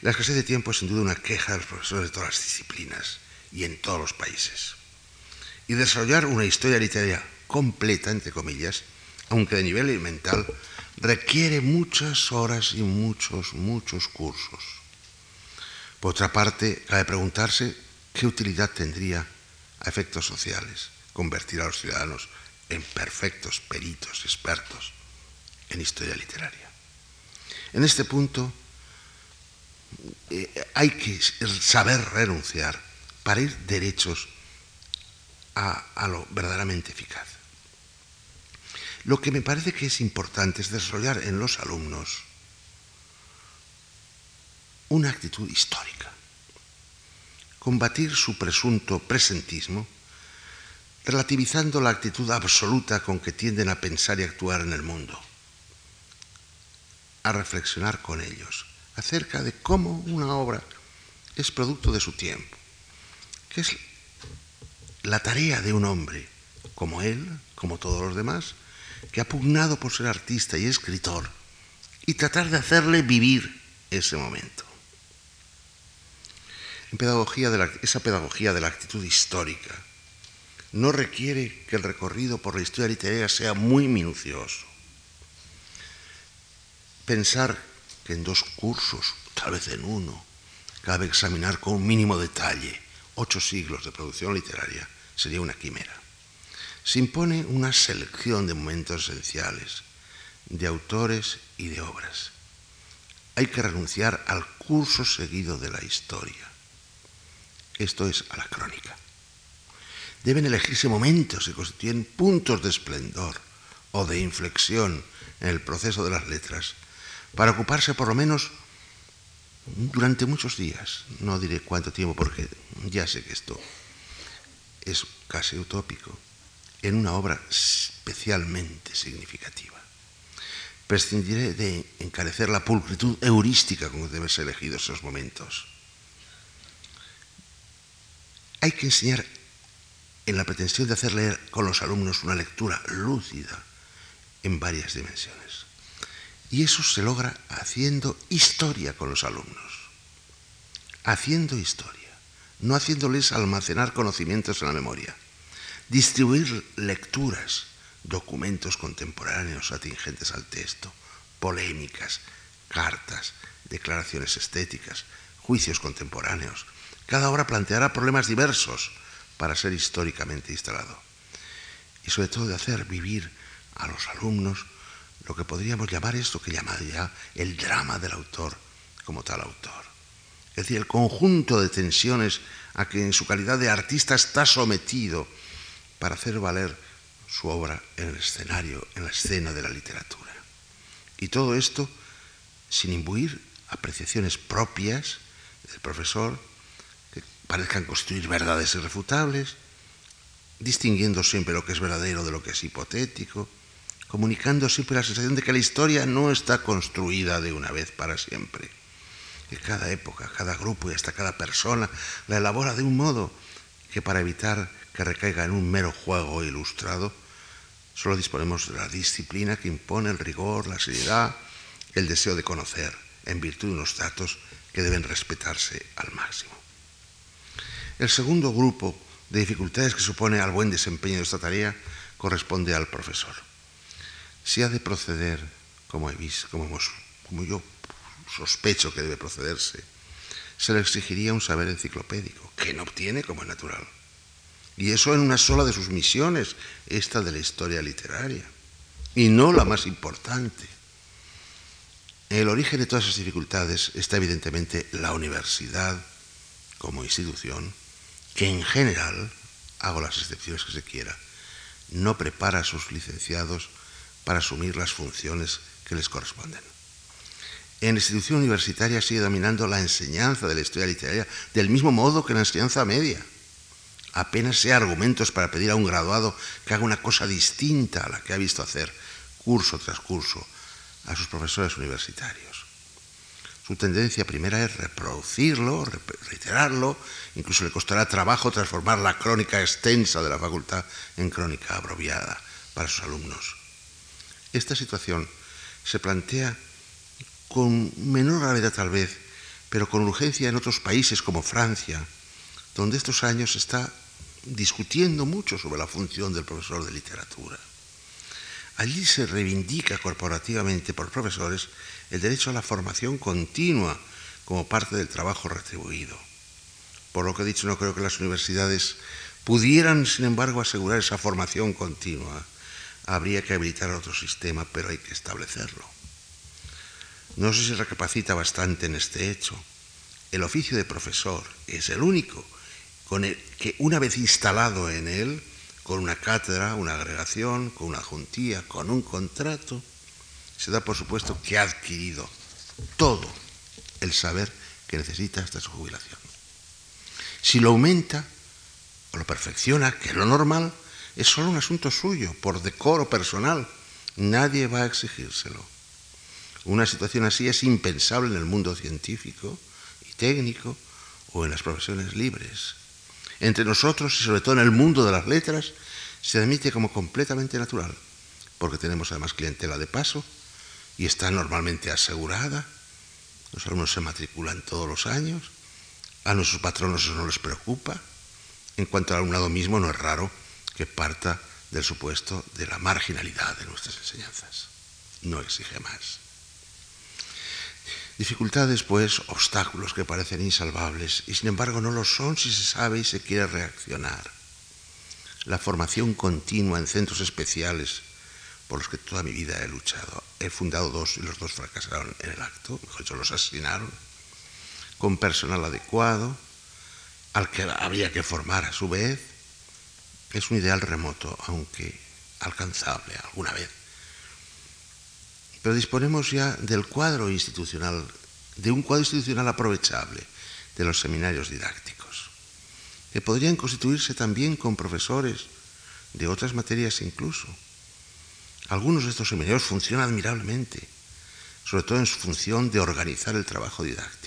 La escasez de tiempo es sin duda una queja de los profesores de todas las disciplinas y en todos los países. Y desarrollar una historia literaria completa, entre comillas, aunque de nivel elemental, requiere muchas horas y muchos, muchos cursos. Por otra parte, cabe preguntarse qué utilidad tendría a efectos sociales convertir a los ciudadanos en perfectos peritos, expertos en historia literaria. En este punto eh, hay que saber renunciar para ir derechos a lo verdaderamente eficaz. Lo que me parece que es importante es desarrollar en los alumnos una actitud histórica, combatir su presunto presentismo, relativizando la actitud absoluta con que tienden a pensar y actuar en el mundo, a reflexionar con ellos acerca de cómo una obra es producto de su tiempo, que es la tarea de un hombre como él, como todos los demás, que ha pugnado por ser artista y escritor y tratar de hacerle vivir ese momento. En pedagogía esa pedagogía de la actitud histórica no requiere que el recorrido por la historia literaria sea muy minucioso. Pensar que en dos cursos, tal vez en uno, cabe examinar con un mínimo detalle ocho siglos de producción literaria sería una quimera se impone una selección de momentos esenciales, de autores y de obras. Hay que renunciar al curso seguido de la historia. Esto es a la crónica. Deben elegirse momentos que constituyen puntos de esplendor o de inflexión en el proceso de las letras para ocuparse por lo menos durante muchos días. No diré cuánto tiempo porque ya sé que esto es casi utópico en una obra especialmente significativa. Prescindiré de encarecer la pulcritud heurística con que deben ser elegidos esos momentos. Hay que enseñar en la pretensión de hacer leer con los alumnos una lectura lúcida en varias dimensiones. Y eso se logra haciendo historia con los alumnos. Haciendo historia, no haciéndoles almacenar conocimientos en la memoria. Distribuir lecturas, documentos contemporáneos atingentes al texto, polémicas, cartas, declaraciones estéticas, juicios contemporáneos. Cada obra planteará problemas diversos para ser históricamente instalado. Y sobre todo de hacer vivir a los alumnos lo que podríamos llamar esto que llamaría el drama del autor como tal autor. Es decir, el conjunto de tensiones a que en su calidad de artista está sometido para hacer valer su obra en el escenario, en la escena de la literatura. Y todo esto sin imbuir apreciaciones propias del profesor parezcan construir verdades irrefutables, distinguiendo siempre lo que es verdadero de lo que es hipotético, comunicando siempre la sensación de que la historia no está construida de una vez para siempre, que cada época, cada grupo y hasta cada persona la elabora de un modo que para evitar que recaiga en un mero juego ilustrado, solo disponemos de la disciplina que impone el rigor, la seriedad, el deseo de conocer, en virtud de unos datos que deben respetarse al máximo. El segundo grupo de dificultades que supone al buen desempeño de esta tarea corresponde al profesor. Si ha de proceder, como, he visto, como, yo sospecho que debe procederse, se le exigiría un saber enciclopédico, que no obtiene como es natural. Y eso en una sola de sus misiones, esta de la historia literaria, y no la más importante. El origen de todas esas dificultades está evidentemente la universidad como institución, en general, hago las excepciones que se quiera, no prepara a sus licenciados para asumir las funciones que les corresponden. En la institución universitaria sigue dominando la enseñanza de la historia literaria del mismo modo que la enseñanza media. Apenas sea argumentos para pedir a un graduado que haga una cosa distinta a la que ha visto hacer curso tras curso a sus profesores universitarios. Su tendencia primera es reproducirlo, reiterarlo, incluso le costará trabajo transformar la crónica extensa de la facultad en crónica abreviada para sus alumnos. Esta situación se plantea con menor gravedad tal vez, pero con urgencia en otros países como Francia, donde estos años se está discutiendo mucho sobre la función del profesor de literatura. Allí se reivindica corporativamente por profesores el derecho a la formación continua como parte del trabajo retribuido. Por lo que he dicho, no creo que las universidades pudieran, sin embargo, asegurar esa formación continua. Habría que habilitar otro sistema, pero hay que establecerlo. No sé si recapacita bastante en este hecho. El oficio de profesor es el único con el que, una vez instalado en él, con una cátedra, una agregación, con una juntía, con un contrato, se da por supuesto que ha adquirido todo el saber que necesita hasta su jubilación. Si lo aumenta o lo perfecciona, que es lo normal, es solo un asunto suyo, por decoro personal. Nadie va a exigírselo. Una situación así es impensable en el mundo científico y técnico o en las profesiones libres entre nosotros y sobre todo en el mundo de las letras, se admite como completamente natural, porque tenemos además clientela de paso y está normalmente asegurada. Los alumnos se matriculan todos los años, a nuestros patronos eso no les preocupa. En cuanto al alumnado mismo, no es raro que parta del supuesto de la marginalidad de nuestras enseñanzas. No exige más. Dificultades, pues, obstáculos que parecen insalvables y sin embargo no lo son si se sabe y se quiere reaccionar. La formación continua en centros especiales por los que toda mi vida he luchado. He fundado dos y los dos fracasaron en el acto, mejor dicho, los asesinaron, con personal adecuado, al que había que formar a su vez. Es un ideal remoto, aunque alcanzable alguna vez. Pero disponemos ya del cuadro institucional, de un cuadro institucional aprovechable de los seminarios didácticos, que podrían constituirse también con profesores de otras materias incluso. Algunos de estos seminarios funcionan admirablemente, sobre todo en su función de organizar el trabajo didáctico.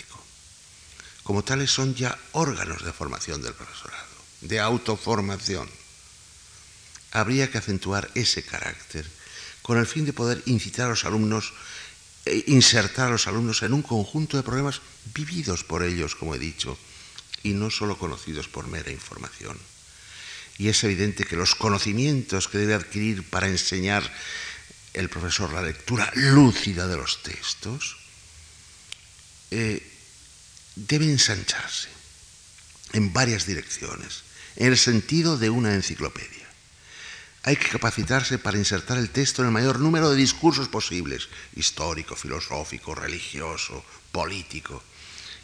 Como tales son ya órganos de formación del profesorado, de autoformación. Habría que acentuar ese carácter con el fin de poder incitar a los alumnos, e insertar a los alumnos en un conjunto de problemas vividos por ellos, como he dicho, y no solo conocidos por mera información. Y es evidente que los conocimientos que debe adquirir para enseñar el profesor la lectura lúcida de los textos eh, deben ensancharse en varias direcciones, en el sentido de una enciclopedia. Hay que capacitarse para insertar el texto en el mayor número de discursos posibles, histórico, filosófico, religioso, político.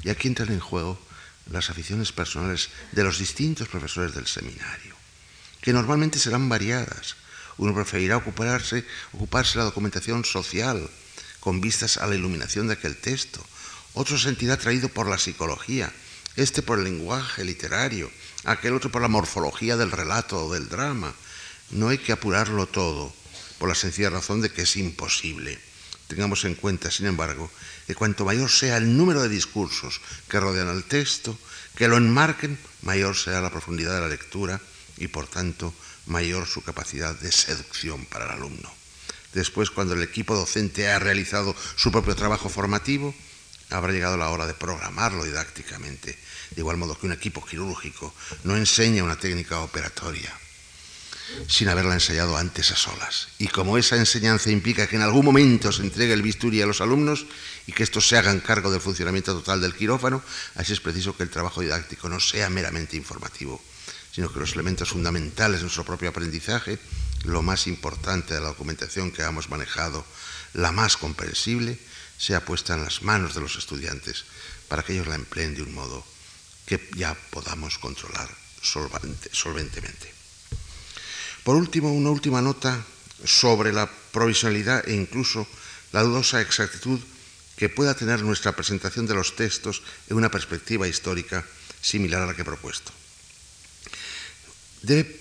Y aquí entran en juego las aficiones personales de los distintos profesores del seminario, que normalmente serán variadas. Uno preferirá ocuparse, ocuparse de la documentación social con vistas a la iluminación de aquel texto. Otro se sentirá atraído por la psicología, este por el lenguaje literario, aquel otro por la morfología del relato o del drama, no hay que apurarlo todo por la sencilla razón de que es imposible. Tengamos en cuenta, sin embargo, que cuanto mayor sea el número de discursos que rodean al texto, que lo enmarquen, mayor será la profundidad de la lectura y, por tanto, mayor su capacidad de seducción para el alumno. Después, cuando el equipo docente ha realizado su propio trabajo formativo, habrá llegado la hora de programarlo didácticamente, de igual modo que un equipo quirúrgico no enseña una técnica operatoria sin haberla ensayado antes a solas. Y como esa enseñanza implica que en algún momento se entregue el bisturí a los alumnos y que estos se hagan cargo del funcionamiento total del quirófano, así es preciso que el trabajo didáctico no sea meramente informativo, sino que los elementos fundamentales de nuestro propio aprendizaje, lo más importante de la documentación que hemos manejado, la más comprensible, sea puesta en las manos de los estudiantes para que ellos la empleen de un modo que ya podamos controlar solventemente. Por último, una última nota sobre la provisionalidad e incluso la dudosa exactitud que pueda tener nuestra presentación de los textos en una perspectiva histórica similar a la que he propuesto. Debe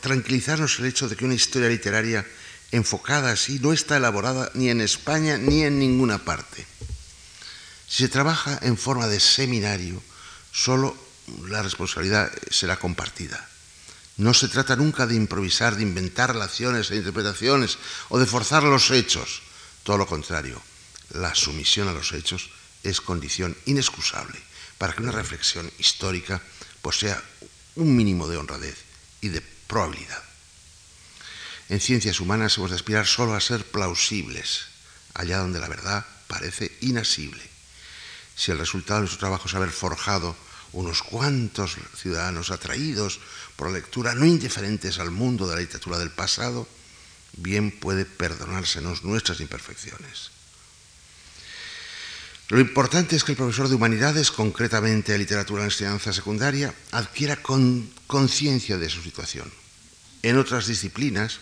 tranquilizarnos el hecho de que una historia literaria enfocada así no está elaborada ni en España ni en ninguna parte. Si se trabaja en forma de seminario, solo la responsabilidad será compartida. No se trata nunca de improvisar, de inventar relaciones e interpretaciones o de forzar los hechos. Todo lo contrario, la sumisión a los hechos es condición inexcusable para que una reflexión histórica posea un mínimo de honradez y de probabilidad. En ciencias humanas hemos de aspirar solo a ser plausibles, allá donde la verdad parece inasible. Si el resultado de nuestro trabajo es haber forjado unos cuantos ciudadanos atraídos por la lectura, no indiferentes al mundo de la literatura del pasado, bien puede perdonársenos nuestras imperfecciones. Lo importante es que el profesor de humanidades, concretamente de literatura en enseñanza secundaria, adquiera conciencia de su situación. En otras disciplinas,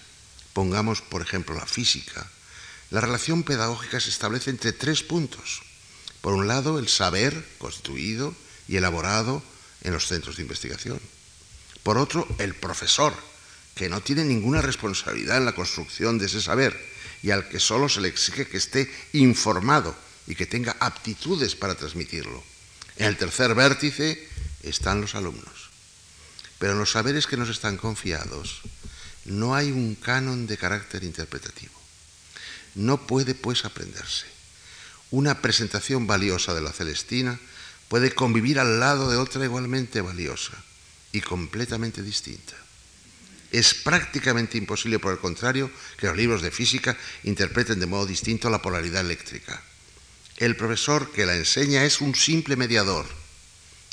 pongamos por ejemplo la física, la relación pedagógica se establece entre tres puntos. Por un lado, el saber constituido y elaborado en los centros de investigación. Por otro, el profesor, que no tiene ninguna responsabilidad en la construcción de ese saber y al que solo se le exige que esté informado y que tenga aptitudes para transmitirlo. En el tercer vértice están los alumnos. Pero en los saberes que nos están confiados no hay un canon de carácter interpretativo. No puede, pues, aprenderse. Una presentación valiosa de la Celestina puede convivir al lado de otra igualmente valiosa y completamente distinta. Es prácticamente imposible, por el contrario, que los libros de física interpreten de modo distinto la polaridad eléctrica. El profesor que la enseña es un simple mediador.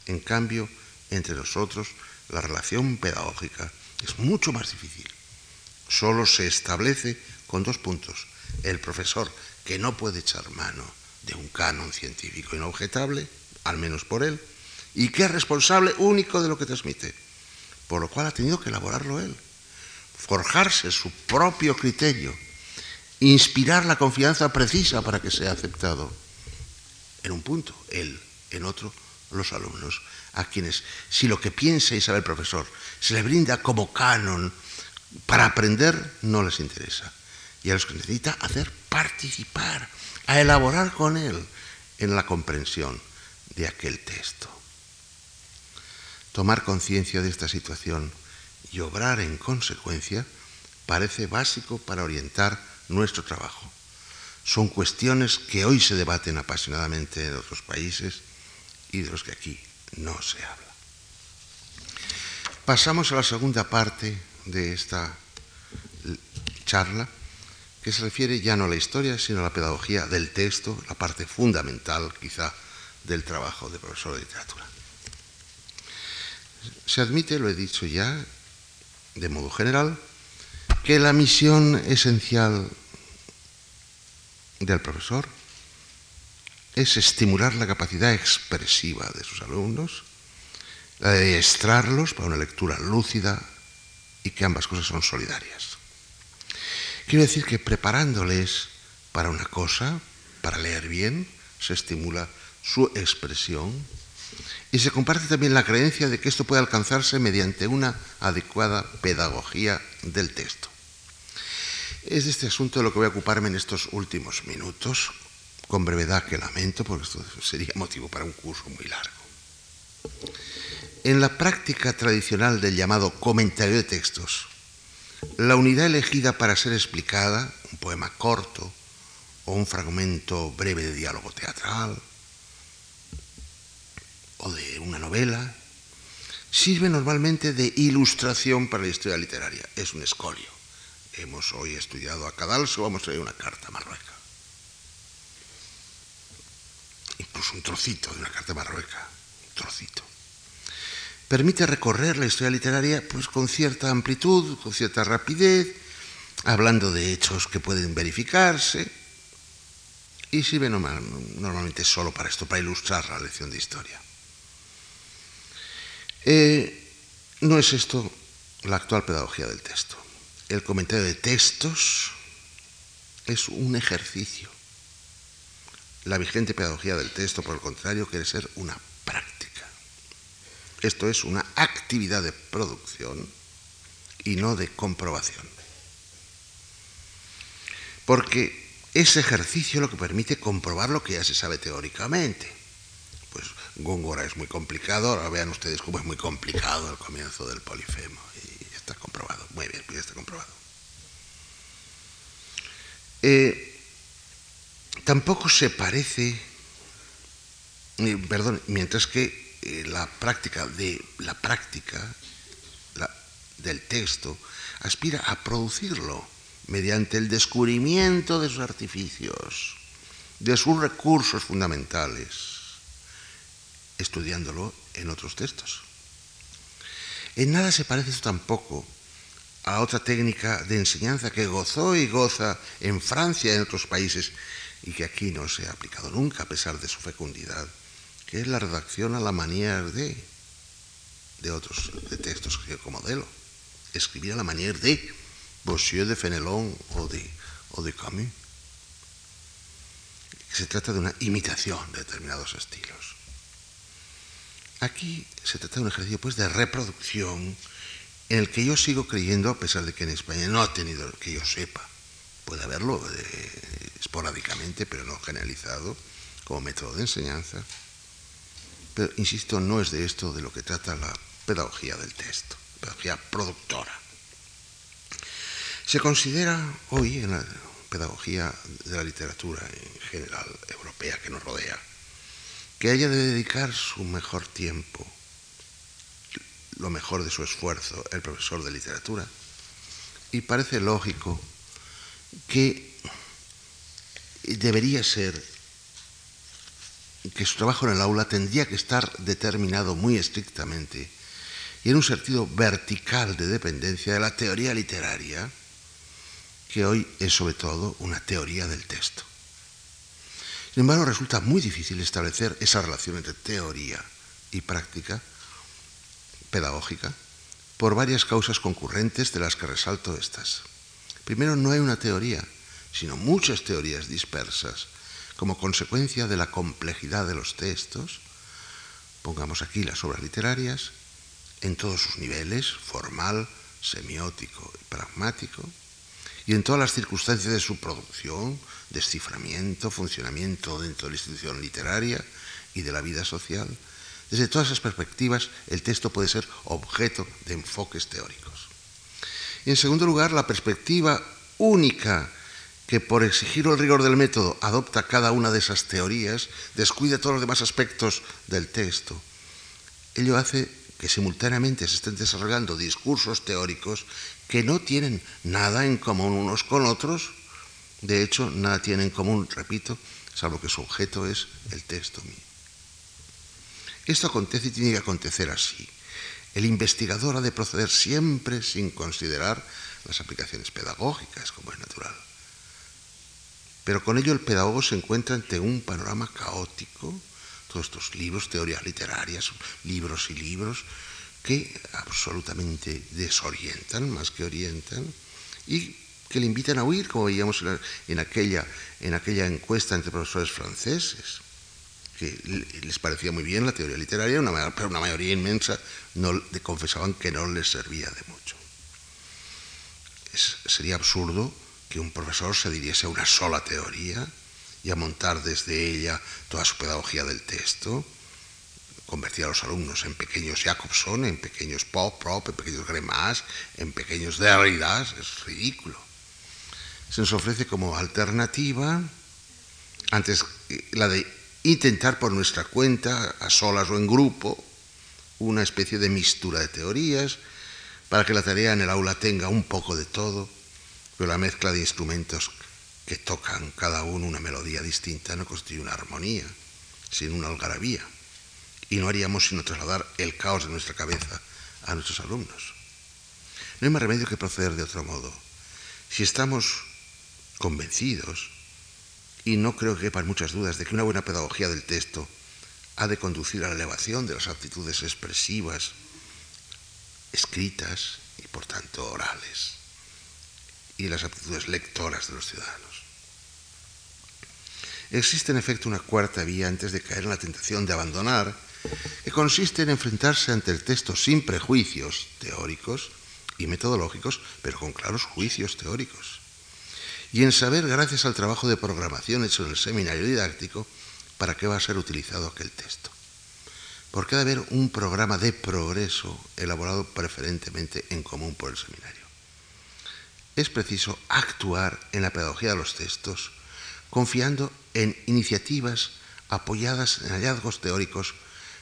En cambio, entre nosotros, la relación pedagógica es mucho más difícil. Solo se establece con dos puntos. El profesor, que no puede echar mano de un canon científico inobjetable, al menos por él, y que es responsable único de lo que transmite, por lo cual ha tenido que elaborarlo él, forjarse su propio criterio, inspirar la confianza precisa para que sea aceptado. En un punto, él, en otro, los alumnos, a quienes, si lo que piensa y sabe el profesor se le brinda como canon para aprender, no les interesa. Y a los que necesita hacer participar, a elaborar con él en la comprensión de aquel texto. Tomar conciencia de esta situación y obrar en consecuencia parece básico para orientar nuestro trabajo. Son cuestiones que hoy se debaten apasionadamente en otros países y de los que aquí no se habla. Pasamos a la segunda parte de esta charla, que se refiere ya no a la historia, sino a la pedagogía del texto, la parte fundamental quizá del trabajo de profesor de literatura. Se admite, lo he dicho ya, de modo general, que la misión esencial del profesor es estimular la capacidad expresiva de sus alumnos, la de extraerlos para una lectura lúcida y que ambas cosas son solidarias. Quiero decir que preparándoles para una cosa, para leer bien, se estimula su expresión y se comparte también la creencia de que esto puede alcanzarse mediante una adecuada pedagogía del texto. Es de este asunto de lo que voy a ocuparme en estos últimos minutos, con brevedad que lamento, porque esto sería motivo para un curso muy largo. En la práctica tradicional del llamado comentario de textos, la unidad elegida para ser explicada, un poema corto o un fragmento breve de diálogo teatral o de una novela, sirve normalmente de ilustración para la historia literaria. Es un escolio. Hemos hoy estudiado a Cadalso, vamos a traer una carta marrueca. Incluso un trocito de una carta marrueca, un trocito permite recorrer la historia literaria pues, con cierta amplitud, con cierta rapidez, hablando de hechos que pueden verificarse, y sirve normalmente solo para esto, para ilustrar la lección de historia. Eh, no es esto la actual pedagogía del texto. El comentario de textos es un ejercicio. La vigente pedagogía del texto, por el contrario, quiere ser una práctica. Esto es una actividad de producción y no de comprobación. Porque ese ejercicio lo que permite comprobar lo que ya se sabe teóricamente. Pues Góngora es muy complicado, ahora vean ustedes cómo es muy complicado el comienzo del polifemo. Y está comprobado, muy bien, ya está comprobado. Eh, tampoco se parece, perdón, mientras que eh, la práctica de la práctica del texto aspira a producirlo mediante el descubrimiento de sus artificios, de sus recursos fundamentales, estudiándolo en otros textos. En nada se parece esto tampoco a otra técnica de enseñanza que gozó y goza en Francia y en otros países y que aquí no se ha aplicado nunca a pesar de su fecundidad que es la redacción a la manera de, de otros de textos como modelo. Escribir a la manera de Bossuet de Fenelon o de, o de Camus. Se trata de una imitación de determinados estilos. Aquí se trata de un ejercicio pues, de reproducción en el que yo sigo creyendo, a pesar de que en España no ha tenido, que yo sepa, puede haberlo eh, esporádicamente, pero no generalizado, como método de enseñanza, pero, insisto, no es de esto de lo que trata la pedagogía del texto, pedagogía productora. Se considera hoy en la pedagogía de la literatura en general europea que nos rodea, que haya de dedicar su mejor tiempo, lo mejor de su esfuerzo, el profesor de literatura. Y parece lógico que debería ser que su trabajo en el aula tendría que estar determinado muy estrictamente y en un sentido vertical de dependencia de la teoría literaria, que hoy es sobre todo una teoría del texto. Sin embargo, resulta muy difícil establecer esa relación entre teoría y práctica pedagógica por varias causas concurrentes de las que resalto estas. Primero, no hay una teoría, sino muchas teorías dispersas como consecuencia de la complejidad de los textos, pongamos aquí las obras literarias, en todos sus niveles, formal, semiótico y pragmático, y en todas las circunstancias de su producción, desciframiento, funcionamiento dentro de la institución literaria y de la vida social. Desde todas esas perspectivas, el texto puede ser objeto de enfoques teóricos. Y en segundo lugar, la perspectiva única que por exigir el rigor del método adopta cada una de esas teorías, descuida todos los demás aspectos del texto. Ello hace que simultáneamente se estén desarrollando discursos teóricos que no tienen nada en común unos con otros, de hecho, nada tienen en común, repito, salvo que su objeto es el texto mío. Esto acontece y tiene que acontecer así. El investigador ha de proceder siempre sin considerar las aplicaciones pedagógicas, como es natural. Pero con ello el pedagogo se encuentra ante un panorama caótico, todos estos libros, teorías literarias, libros y libros, que absolutamente desorientan más que orientan y que le invitan a huir, como veíamos en, aquella, en aquella encuesta entre profesores franceses que les parecía muy bien la teoría literaria, pero una mayoría inmensa no, confesaban que no les servía de mucho. sería absurdo que un profesor se diriese a una sola teoría y a montar desde ella toda su pedagogía del texto, convertir a los alumnos en pequeños Jacobson, en pequeños Pop, Prop, en pequeños Gremas, en pequeños Derridas, es ridículo. Se nos ofrece como alternativa, antes la de intentar por nuestra cuenta, a solas o en grupo, una especie de mistura de teorías, para que la tarea en el aula tenga un poco de todo, pero la mezcla de instrumentos que tocan cada uno una melodía distinta no constituye una armonía, sino una algarabía. Y no haríamos sino trasladar el caos de nuestra cabeza a nuestros alumnos. No hay más remedio que proceder de otro modo. Si estamos convencidos y no creo que quepan muchas dudas de que una buena pedagogía del texto ha de conducir a la elevación de las aptitudes expresivas, escritas y por tanto orales, y las aptitudes lectoras de los ciudadanos. Existe en efecto una cuarta vía antes de caer en la tentación de abandonar, que consiste en enfrentarse ante el texto sin prejuicios teóricos y metodológicos, pero con claros juicios teóricos y en saber, gracias al trabajo de programación hecho en el seminario didáctico, para qué va a ser utilizado aquel texto. Porque ha de haber un programa de progreso elaborado preferentemente en común por el seminario. Es preciso actuar en la pedagogía de los textos confiando en iniciativas apoyadas en hallazgos teóricos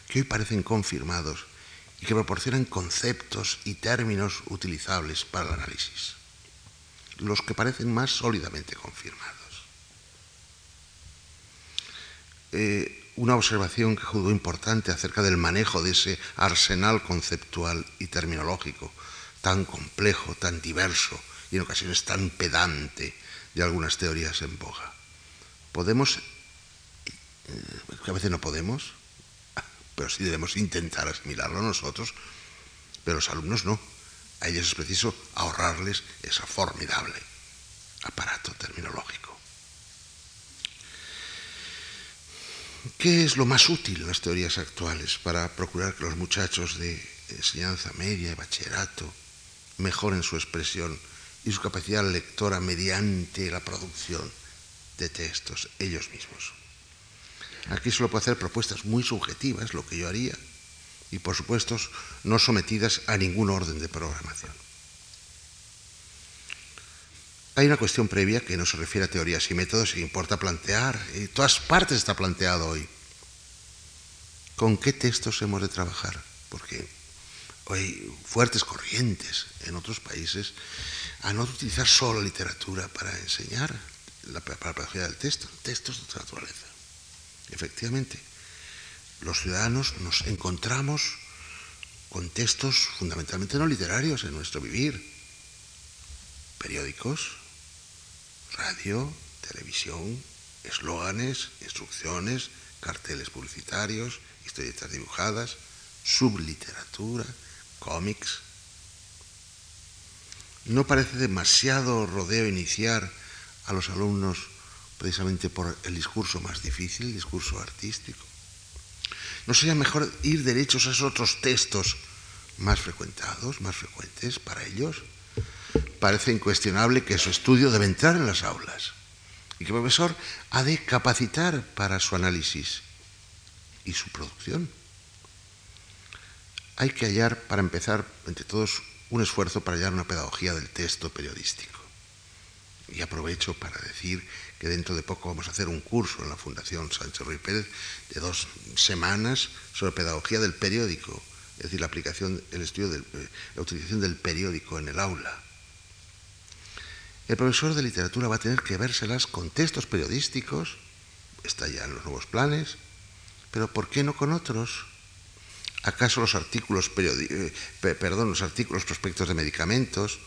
que hoy parecen confirmados y que proporcionan conceptos y términos utilizables para el análisis los que parecen más sólidamente confirmados. Eh, una observación que juzgo importante acerca del manejo de ese arsenal conceptual y terminológico tan complejo, tan diverso y en ocasiones tan pedante de algunas teorías en boga. Podemos, eh, que a veces no podemos, pero sí debemos intentar asimilarlo nosotros, pero los alumnos no. A ellos es preciso ahorrarles ese formidable aparato terminológico. ¿Qué es lo más útil en las teorías actuales para procurar que los muchachos de enseñanza media y bachillerato mejoren su expresión y su capacidad lectora mediante la producción de textos ellos mismos? Aquí solo puedo hacer propuestas muy subjetivas, lo que yo haría, y por supuesto no sometidas a ningún orden de programación. Hay una cuestión previa que no se refiere a teorías y métodos y importa plantear. En todas partes está planteado hoy. ¿Con qué textos hemos de trabajar? Porque hay fuertes corrientes en otros países a no utilizar solo literatura para enseñar, la, pedagogía del texto, textos de otra naturaleza. Efectivamente, los ciudadanos nos encontramos con textos fundamentalmente no literarios en nuestro vivir. Periódicos, radio, televisión, eslóganes, instrucciones, carteles publicitarios, historietas dibujadas, subliteratura, cómics. No parece demasiado rodeo iniciar a los alumnos precisamente por el discurso más difícil, el discurso artístico. ¿No sería mejor ir derechos a esos otros textos más frecuentados, más frecuentes para ellos? Parece incuestionable que su estudio debe entrar en las aulas y que el profesor ha de capacitar para su análisis y su producción. Hay que hallar, para empezar, entre todos, un esfuerzo para hallar una pedagogía del texto periodístico. Y aprovecho para decir que dentro de poco vamos a hacer un curso en la Fundación Sánchez Ruiz Pérez de dos semanas sobre pedagogía del periódico, es decir, la aplicación, el estudio de eh, la utilización del periódico en el aula. El profesor de literatura va a tener que vérselas con textos periodísticos, está ya en los nuevos planes, pero ¿por qué no con otros? ¿Acaso los artículos, eh, perdón, los artículos prospectos de medicamentos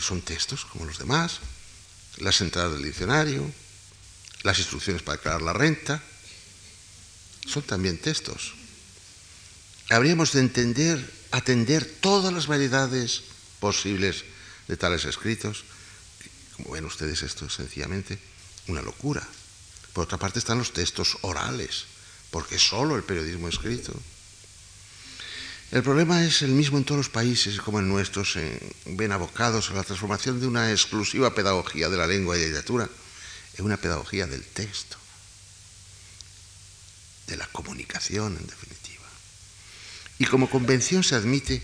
son textos como los demás? Las entradas del diccionario, las instrucciones para declarar la renta, son también textos. Habríamos de entender, atender todas las variedades posibles de tales escritos. Como ven ustedes, esto es sencillamente una locura. Por otra parte están los textos orales, porque solo el periodismo escrito. El problema es el mismo en todos los países como en nuestros, ven abocados a la transformación de una exclusiva pedagogía de la lengua y la literatura en una pedagogía del texto, de la comunicación en definitiva. Y como convención se admite,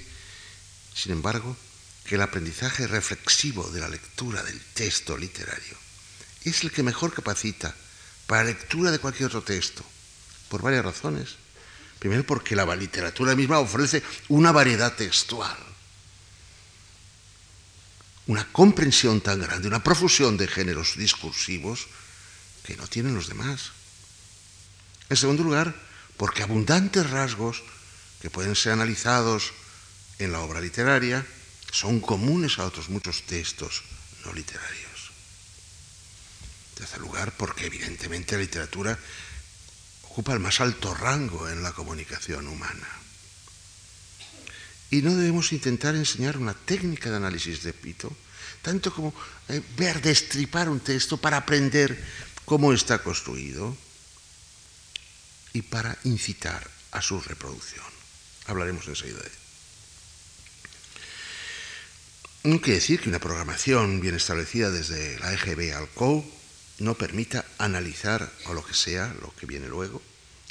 sin embargo, que el aprendizaje reflexivo de la lectura del texto literario es el que mejor capacita para lectura de cualquier otro texto, por varias razones. Primero porque la literatura misma ofrece una variedad textual, una comprensión tan grande, una profusión de géneros discursivos que no tienen los demás. En segundo lugar, porque abundantes rasgos que pueden ser analizados en la obra literaria son comunes a otros muchos textos no literarios. En tercer lugar, porque evidentemente la literatura ocupa el más alto rango en la comunicación humana. Y no debemos intentar enseñar una técnica de análisis de Pito, tanto como eh, ver, destripar un texto para aprender cómo está construido y para incitar a su reproducción. Hablaremos enseguida de ello. No quiere decir que una programación bien establecida desde la EGB al COU no permita analizar, o lo que sea, lo que viene luego,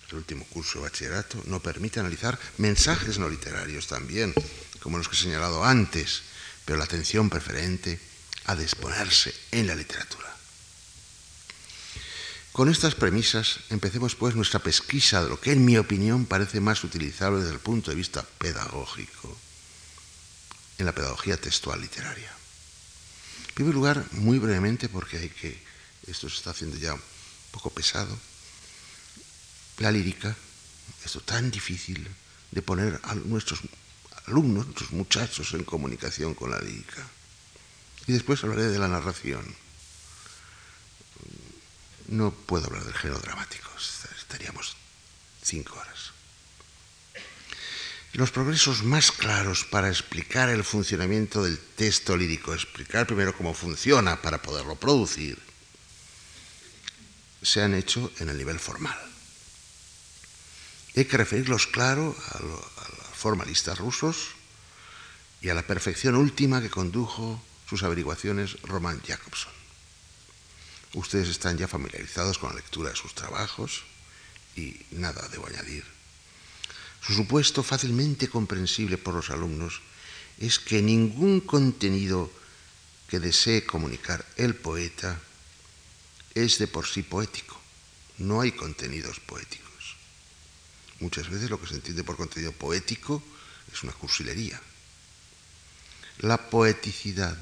el último curso de bachillerato, no permite analizar mensajes no literarios también, como los que he señalado antes, pero la atención preferente ha de exponerse en la literatura. Con estas premisas empecemos pues nuestra pesquisa de lo que en mi opinión parece más utilizable desde el punto de vista pedagógico en la pedagogía textual literaria. En primer lugar, muy brevemente, porque hay que, esto se está haciendo ya un poco pesado, la lírica, esto tan difícil de poner a nuestros alumnos, nuestros muchachos en comunicación con la lírica. Y después hablaré de la narración. No puedo hablar del género dramático, estaríamos cinco horas. Los progresos más claros para explicar el funcionamiento del texto lírico, explicar primero cómo funciona para poderlo producir, se han hecho en el nivel formal. Hay que referirlos, claro, a, los formalistas rusos y a la perfección última que condujo sus averiguaciones Roman Jacobson. Ustedes están ya familiarizados con la lectura de sus trabajos y nada debo añadir. Su supuesto fácilmente comprensible por los alumnos es que ningún contenido que desee comunicar el poeta es de por sí poético. No hay contenidos poéticos. Muchas veces lo que se entiende por contenido poético es una cursilería. La poeticidad,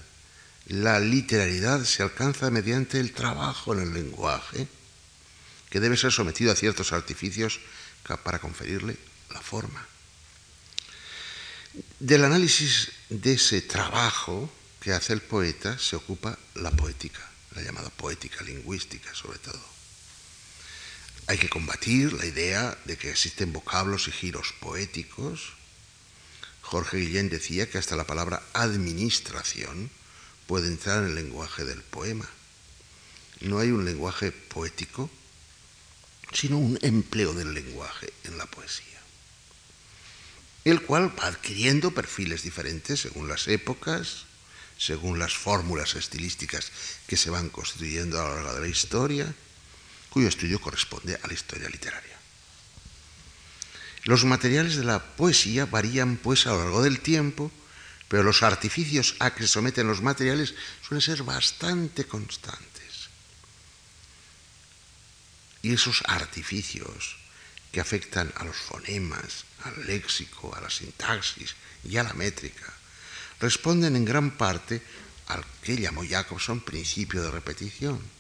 la literalidad se alcanza mediante el trabajo en el lenguaje, que debe ser sometido a ciertos artificios para conferirle la forma. Del análisis de ese trabajo que hace el poeta se ocupa la poética, la llamada poética lingüística sobre todo. Hay que combatir la idea de que existen vocablos y giros poéticos. Jorge Guillén decía que hasta la palabra administración puede entrar en el lenguaje del poema. No hay un lenguaje poético, sino un empleo del lenguaje en la poesía el cual va adquiriendo perfiles diferentes según las épocas, según las fórmulas estilísticas que se van constituyendo a lo largo de la historia, cuyo estudio corresponde a la historia literaria. Los materiales de la poesía varían pues a lo largo del tiempo, pero los artificios a que se someten los materiales suelen ser bastante constantes. Y esos artificios que afectan a los fonemas, al léxico, a la sintaxis y a la métrica, responden en gran parte al que llamó Jacobson principio de repetición.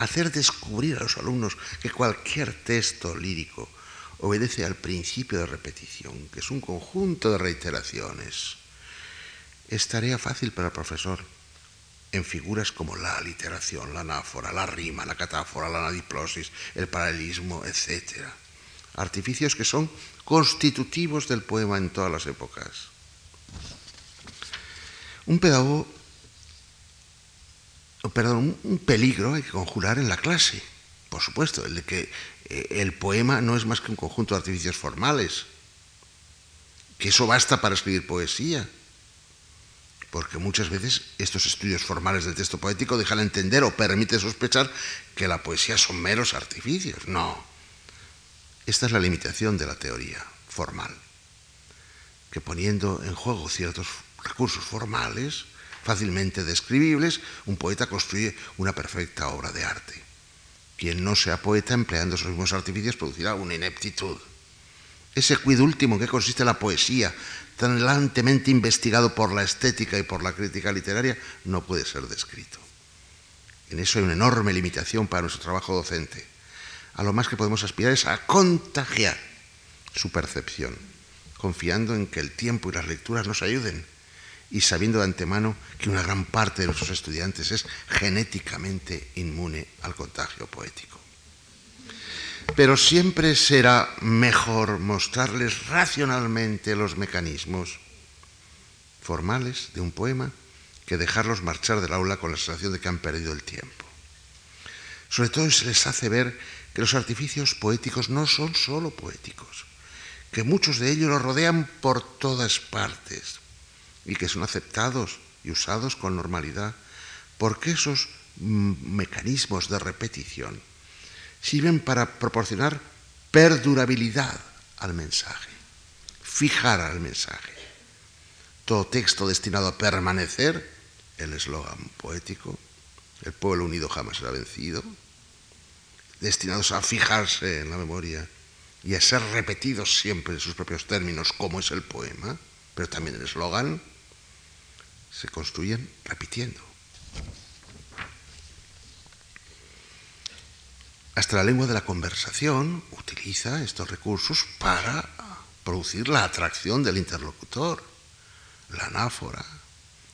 Hacer descubrir a los alumnos que cualquier texto lírico obedece al principio de repetición, que es un conjunto de reiteraciones. Es tarea fácil para el profesor en figuras como la aliteración, la anáfora, la rima, la catáfora, la anadiplosis, el paralelismo, etc. Artificios que son constitutivos del poema en todas las épocas. Un pedagogo, perdón, un peligro hay que conjurar en la clase, por supuesto, el de que eh, el poema no es más que un conjunto de artificios formales, que eso basta para escribir poesía, porque muchas veces estos estudios formales del texto poético dejan entender o permiten sospechar que la poesía son meros artificios. No, esta es la limitación de la teoría formal, que poniendo en juego ciertos recursos formales, fácilmente describibles, un poeta construye una perfecta obra de arte. Quien no sea poeta empleando esos mismos artificios producirá una ineptitud. Ese cuid último en que consiste la poesía, tan talentemente investigado por la estética y por la crítica literaria, no puede ser descrito. En eso hay una enorme limitación para nuestro trabajo docente. A lo más que podemos aspirar es a contagiar su percepción, confiando en que el tiempo y las lecturas nos ayuden y sabiendo de antemano que una gran parte de nuestros estudiantes es genéticamente inmune al contagio poético. Pero siempre será mejor mostrarles racionalmente los mecanismos formales de un poema que dejarlos marchar del aula con la sensación de que han perdido el tiempo. Sobre todo se les hace ver que los artificios poéticos no son solo poéticos, que muchos de ellos los rodean por todas partes, y que son aceptados y usados con normalidad, porque esos mecanismos de repetición sirven para proporcionar perdurabilidad al mensaje, fijar al mensaje. Todo texto destinado a permanecer, el eslogan poético, el pueblo unido jamás será vencido, destinados a fijarse en la memoria y a ser repetidos siempre en sus propios términos, como es el poema, pero también el eslogan, se construyen repitiendo. Hasta la lengua de la conversación utiliza estos recursos para producir la atracción del interlocutor. La anáfora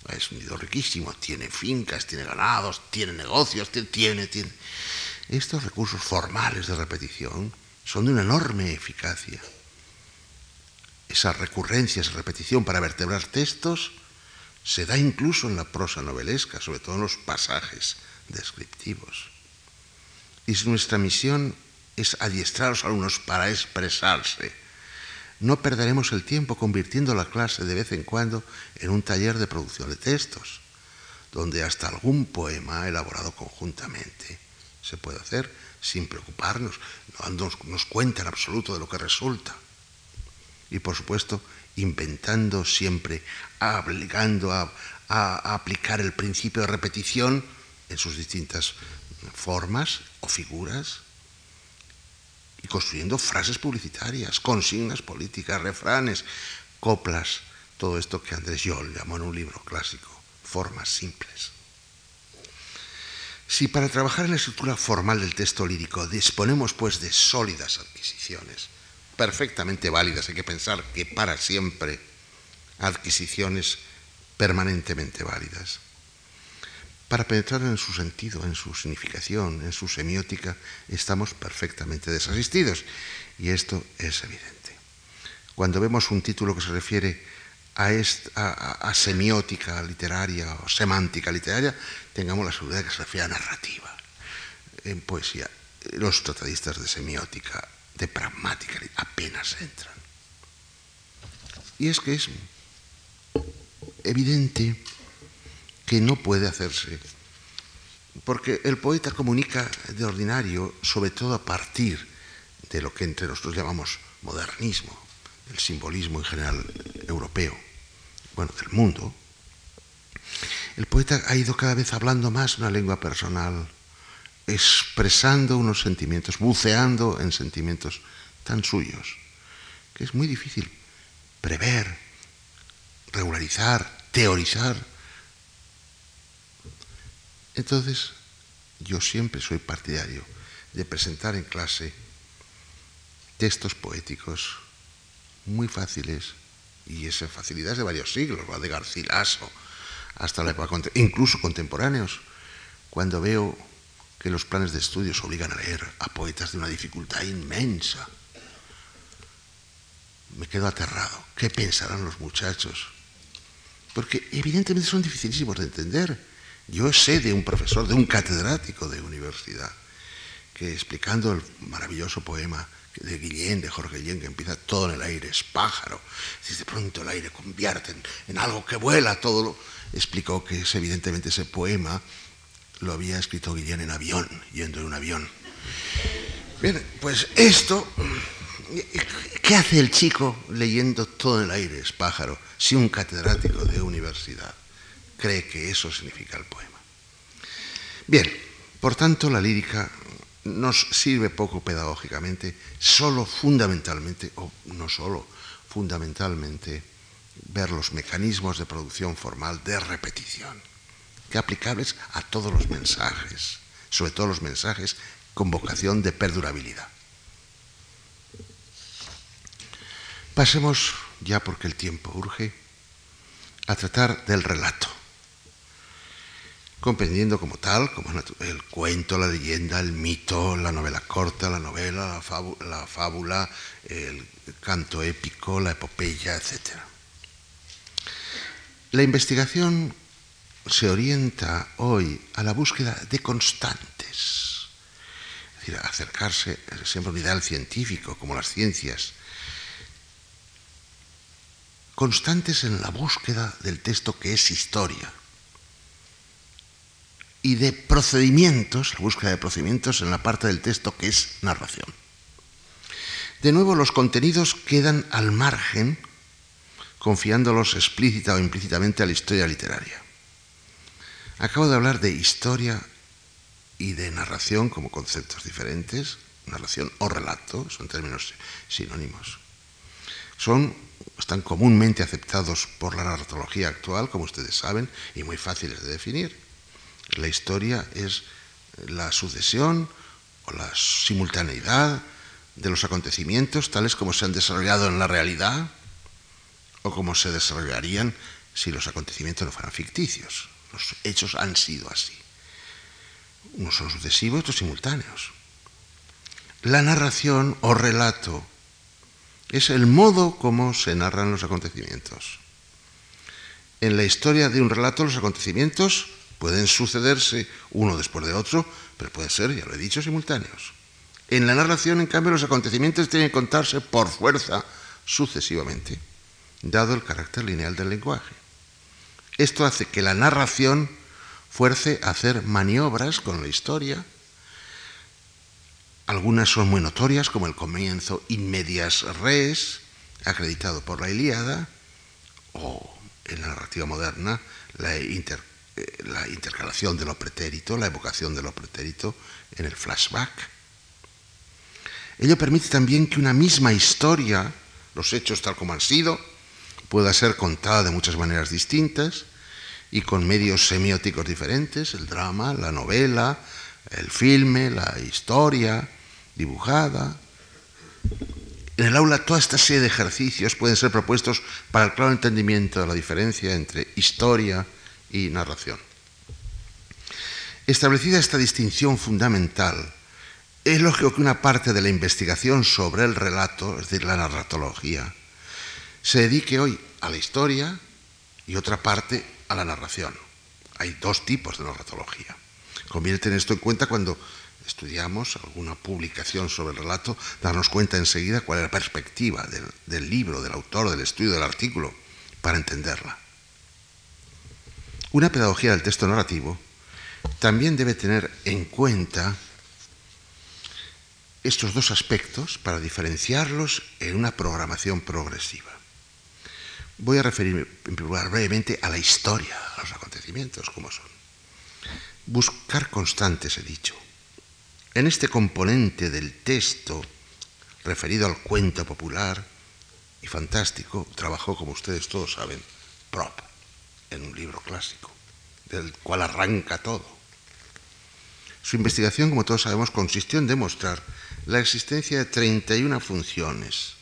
es un nido riquísimo, tiene fincas, tiene ganados, tiene negocios, tiene, tiene. Estos recursos formales de repetición son de una enorme eficacia. Esa recurrencia, esa repetición para vertebrar textos se da incluso en la prosa novelesca, sobre todo en los pasajes descriptivos. Y nuestra misión es adiestrar a los alumnos para expresarse. No perderemos el tiempo convirtiendo la clase de vez en cuando en un taller de producción de textos, donde hasta algún poema elaborado conjuntamente se puede hacer sin preocuparnos, no nos cuenta en absoluto de lo que resulta. Y por supuesto, inventando siempre, obligando a, aplicar el principio de repetición en sus distintas formas o figuras y construyendo frases publicitarias, consignas políticas, refranes, coplas, todo esto que Andrés Yoll llamó en un libro clásico, formas simples. Si para trabajar en la estructura formal del texto lírico disponemos pues de sólidas adquisiciones, perfectamente válidas, hay que pensar que para siempre adquisiciones permanentemente válidas. Para penetrar en su sentido, en su significación, en su semiótica, estamos perfectamente desasistidos. Y esto es evidente. Cuando vemos un título que se refiere a, semiótica literaria o semántica literaria, tengamos la seguridad que se refiere a narrativa. En poesía, los tratadistas de semiótica de pragmática apenas entran. Y es que es evidente que no puede hacerse, porque el poeta comunica de ordinario, sobre todo a partir de lo que entre nosotros llamamos modernismo, el simbolismo en general europeo, bueno, del mundo, el poeta ha ido cada vez hablando más una lengua personal, expresando unos sentimientos, buceando en sentimientos tan suyos, que es muy difícil prever, regularizar, teorizar. Entonces, yo siempre soy partidario de presentar en clase textos poéticos muy fáciles, y esa facilidad es de varios siglos, va de Garcilaso hasta la época, incluso contemporáneos, cuando veo que los planes de estudios obligan a leer a poetas de una dificultad inmensa, me quedo aterrado. ¿Qué pensarán los muchachos? Porque evidentemente son dificilísimos de entender. Yo sé de un profesor, de un catedrático de universidad, que explicando el maravilloso poema de Guillén, de Jorge Guillén, que empieza todo en el aire, es pájaro. Si de pronto el aire convierte en, algo que vuela, todo lo... Explicó que es evidentemente ese poema lo había escrito Guillén en avión, yendo en un avión. Bien, pues esto, ¿qué hace el chico leyendo todo el aire, es pájaro, si un catedrático de universidad cree que eso significa el poema? Bien, por tanto, la lírica nos sirve poco pedagógicamente, solo fundamentalmente, o no solo, fundamentalmente, ver los mecanismos de producción formal de repetición, aplicables a todos los mensajes, sobre todo los mensajes con vocación de perdurabilidad. Pasemos, ya porque el tiempo urge, a tratar del relato comprendiendo como tal, como el cuento, la leyenda, el mito, la novela corta, la novela, la fábula, el canto épico, la epopeya, etc. La investigación se orienta hoy a la búsqueda de constantes, es decir, acercarse siempre a un ideal científico, como las ciencias, constantes en la búsqueda del texto que es historia y de procedimientos, la búsqueda de procedimientos en la parte del texto que es narración. De nuevo, los contenidos quedan al margen, confiándolos explícita o implícitamente a la historia literaria. Acabo de hablar de historia y de narración como conceptos diferentes, narración o relato, son términos sinónimos. Son, están comúnmente aceptados por la narratología actual, como ustedes saben, y muy fáciles de definir. La historia es la sucesión o la simultaneidad de los acontecimientos tales como se han desarrollado en la realidad o como se desarrollarían si los acontecimientos no fueran ficticios. Los hechos han sido así. Unos son sucesivos, otros simultáneos. La narración o relato es el modo como se narran los acontecimientos. En la historia de un relato los acontecimientos Pueden sucederse uno después de otro, pero pueden ser, ya lo he dicho, simultáneos. En la narración, en cambio, los acontecimientos tienen que contarse por fuerza sucesivamente, dado el carácter lineal del lenguaje. Esto hace que la narración fuerce a hacer maniobras con la historia. Algunas son muy notorias, como el comienzo in medias res, acreditado por la Ilíada, o en la narrativa moderna, la eh, la intercalación de lo pretérito, la evocación de lo pretérito en el flashback. Ello permite también que una misma historia, los hechos tal como han sido, pueda ser contada de muchas maneras distintas y con medios semióticos diferentes, el drama, la novela, el filme, la historia dibujada. En el aula toda esta serie de ejercicios pueden ser propuestos para el claro entendimiento de la diferencia entre historia y narración. Establecida esta distinción fundamental, es lógico que una parte de la investigación sobre el relato, es decir, la narratología, se dedique hoy a la historia y otra parte a la narración. Hay dos tipos de narratología. Conviene tener esto en cuenta cuando estudiamos alguna publicación sobre el relato, darnos cuenta enseguida cuál es la perspectiva del, del libro, del autor, del estudio, del artículo, para entenderla. Una pedagogía del texto narrativo también debe tener en cuenta estos dos aspectos para diferenciarlos en una programación progresiva. Voy a referirme en primer lugar brevemente a la historia, a los acontecimientos, como son. Buscar constantes, he dicho, en este componente del texto referido al cuento popular y fantástico, trabajó, como ustedes todos saben, Prop, en un libro clásico, del cual arranca todo. Su investigación, como todos sabemos, consistió en demostrar la existencia de 31 funciones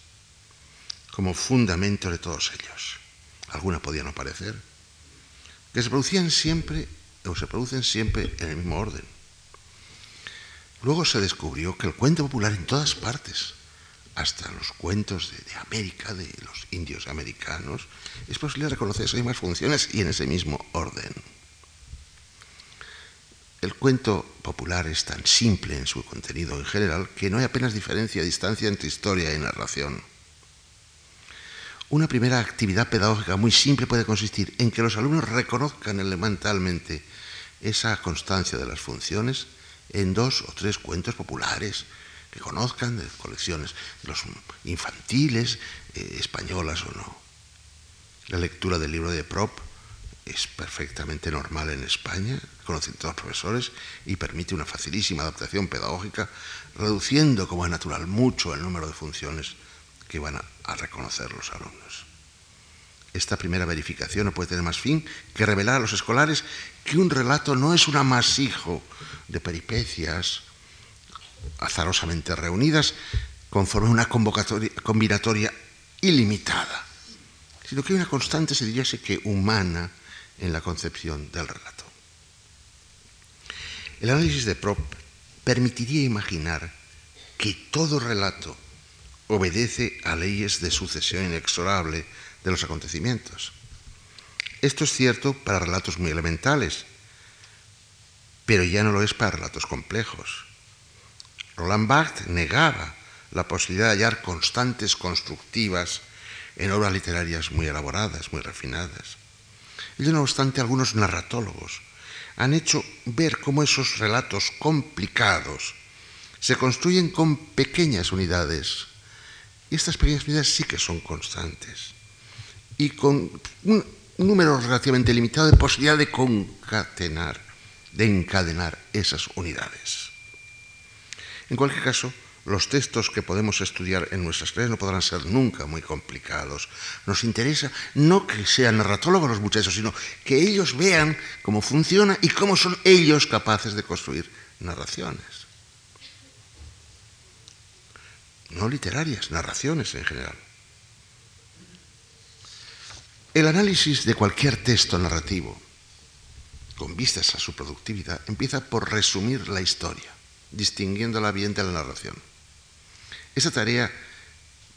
como fundamento de todos ellos. Algunas podían no parecer, que se producían siempre o se producen siempre en el mismo orden. Luego se descubrió que el cuento popular en todas partes, hasta los cuentos de, América, de los indios americanos, es posible reconocer esas mismas funciones y en ese mismo orden. El cuento popular es tan simple en su contenido en general que no hay apenas diferencia, distancia entre historia y narración. Una primera actividad pedagógica muy simple puede consistir en que los alumnos reconozcan elementalmente esa constancia de las funciones en dos o tres cuentos populares que conozcan de colecciones, los infantiles, eh, españolas o no. La lectura del libro de Prop es perfectamente normal en España, conocen todos los profesores y permite una facilísima adaptación pedagógica, reduciendo, como es natural, mucho el número de funciones que van a reconocer los alumnos. Esta primera verificación no puede tener más fin que revelar a los escolares que un relato no es un amasijo de peripecias azarosamente reunidas conforme una combinatoria ilimitada, sino que hay una constante, se diría que humana, en la concepción del relato. El análisis de Prop permitiría imaginar que todo relato obedece a leyes de sucesión inexorable de los acontecimientos. Esto es cierto para relatos muy elementales, pero ya no lo es para relatos complejos. Roland Barthes negaba la posibilidad de hallar constantes constructivas en obras literarias muy elaboradas, muy refinadas. Y no obstante, algunos narratólogos han hecho ver cómo esos relatos complicados se construyen con pequeñas unidades. Estas pequeñas unidades sí que son constantes. Y con un número relativamente limitado de posibilidad de concatenar de encadenar esas unidades. En cualquier caso, los textos que podemos estudiar en nuestras clases no podrán ser nunca muy complicados. Nos interesa no que sean narratólogos los muchachos, sino que ellos vean cómo funciona y cómo son ellos capaces de construir narraciones. No literarias, narraciones en general. El análisis de cualquier texto narrativo con vistas a su productividad, empieza por resumir la historia, distinguiéndola bien de la narración. Esa tarea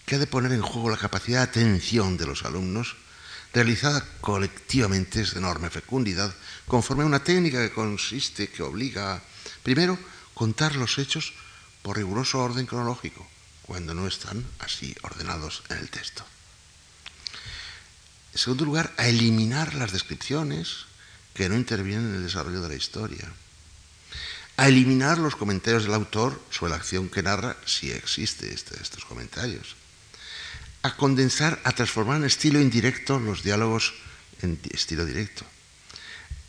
que ha de poner en juego la capacidad de atención de los alumnos, realizada colectivamente es de enorme fecundidad, conforme a una técnica que consiste, que obliga a, primero, contar los hechos por riguroso orden cronológico, cuando no están así ordenados en el texto. En segundo lugar, a eliminar las descripciones, que no intervienen en el desarrollo de la historia, a eliminar los comentarios del autor sobre la acción que narra, si existe este, estos comentarios, a condensar, a transformar en estilo indirecto los diálogos en estilo directo,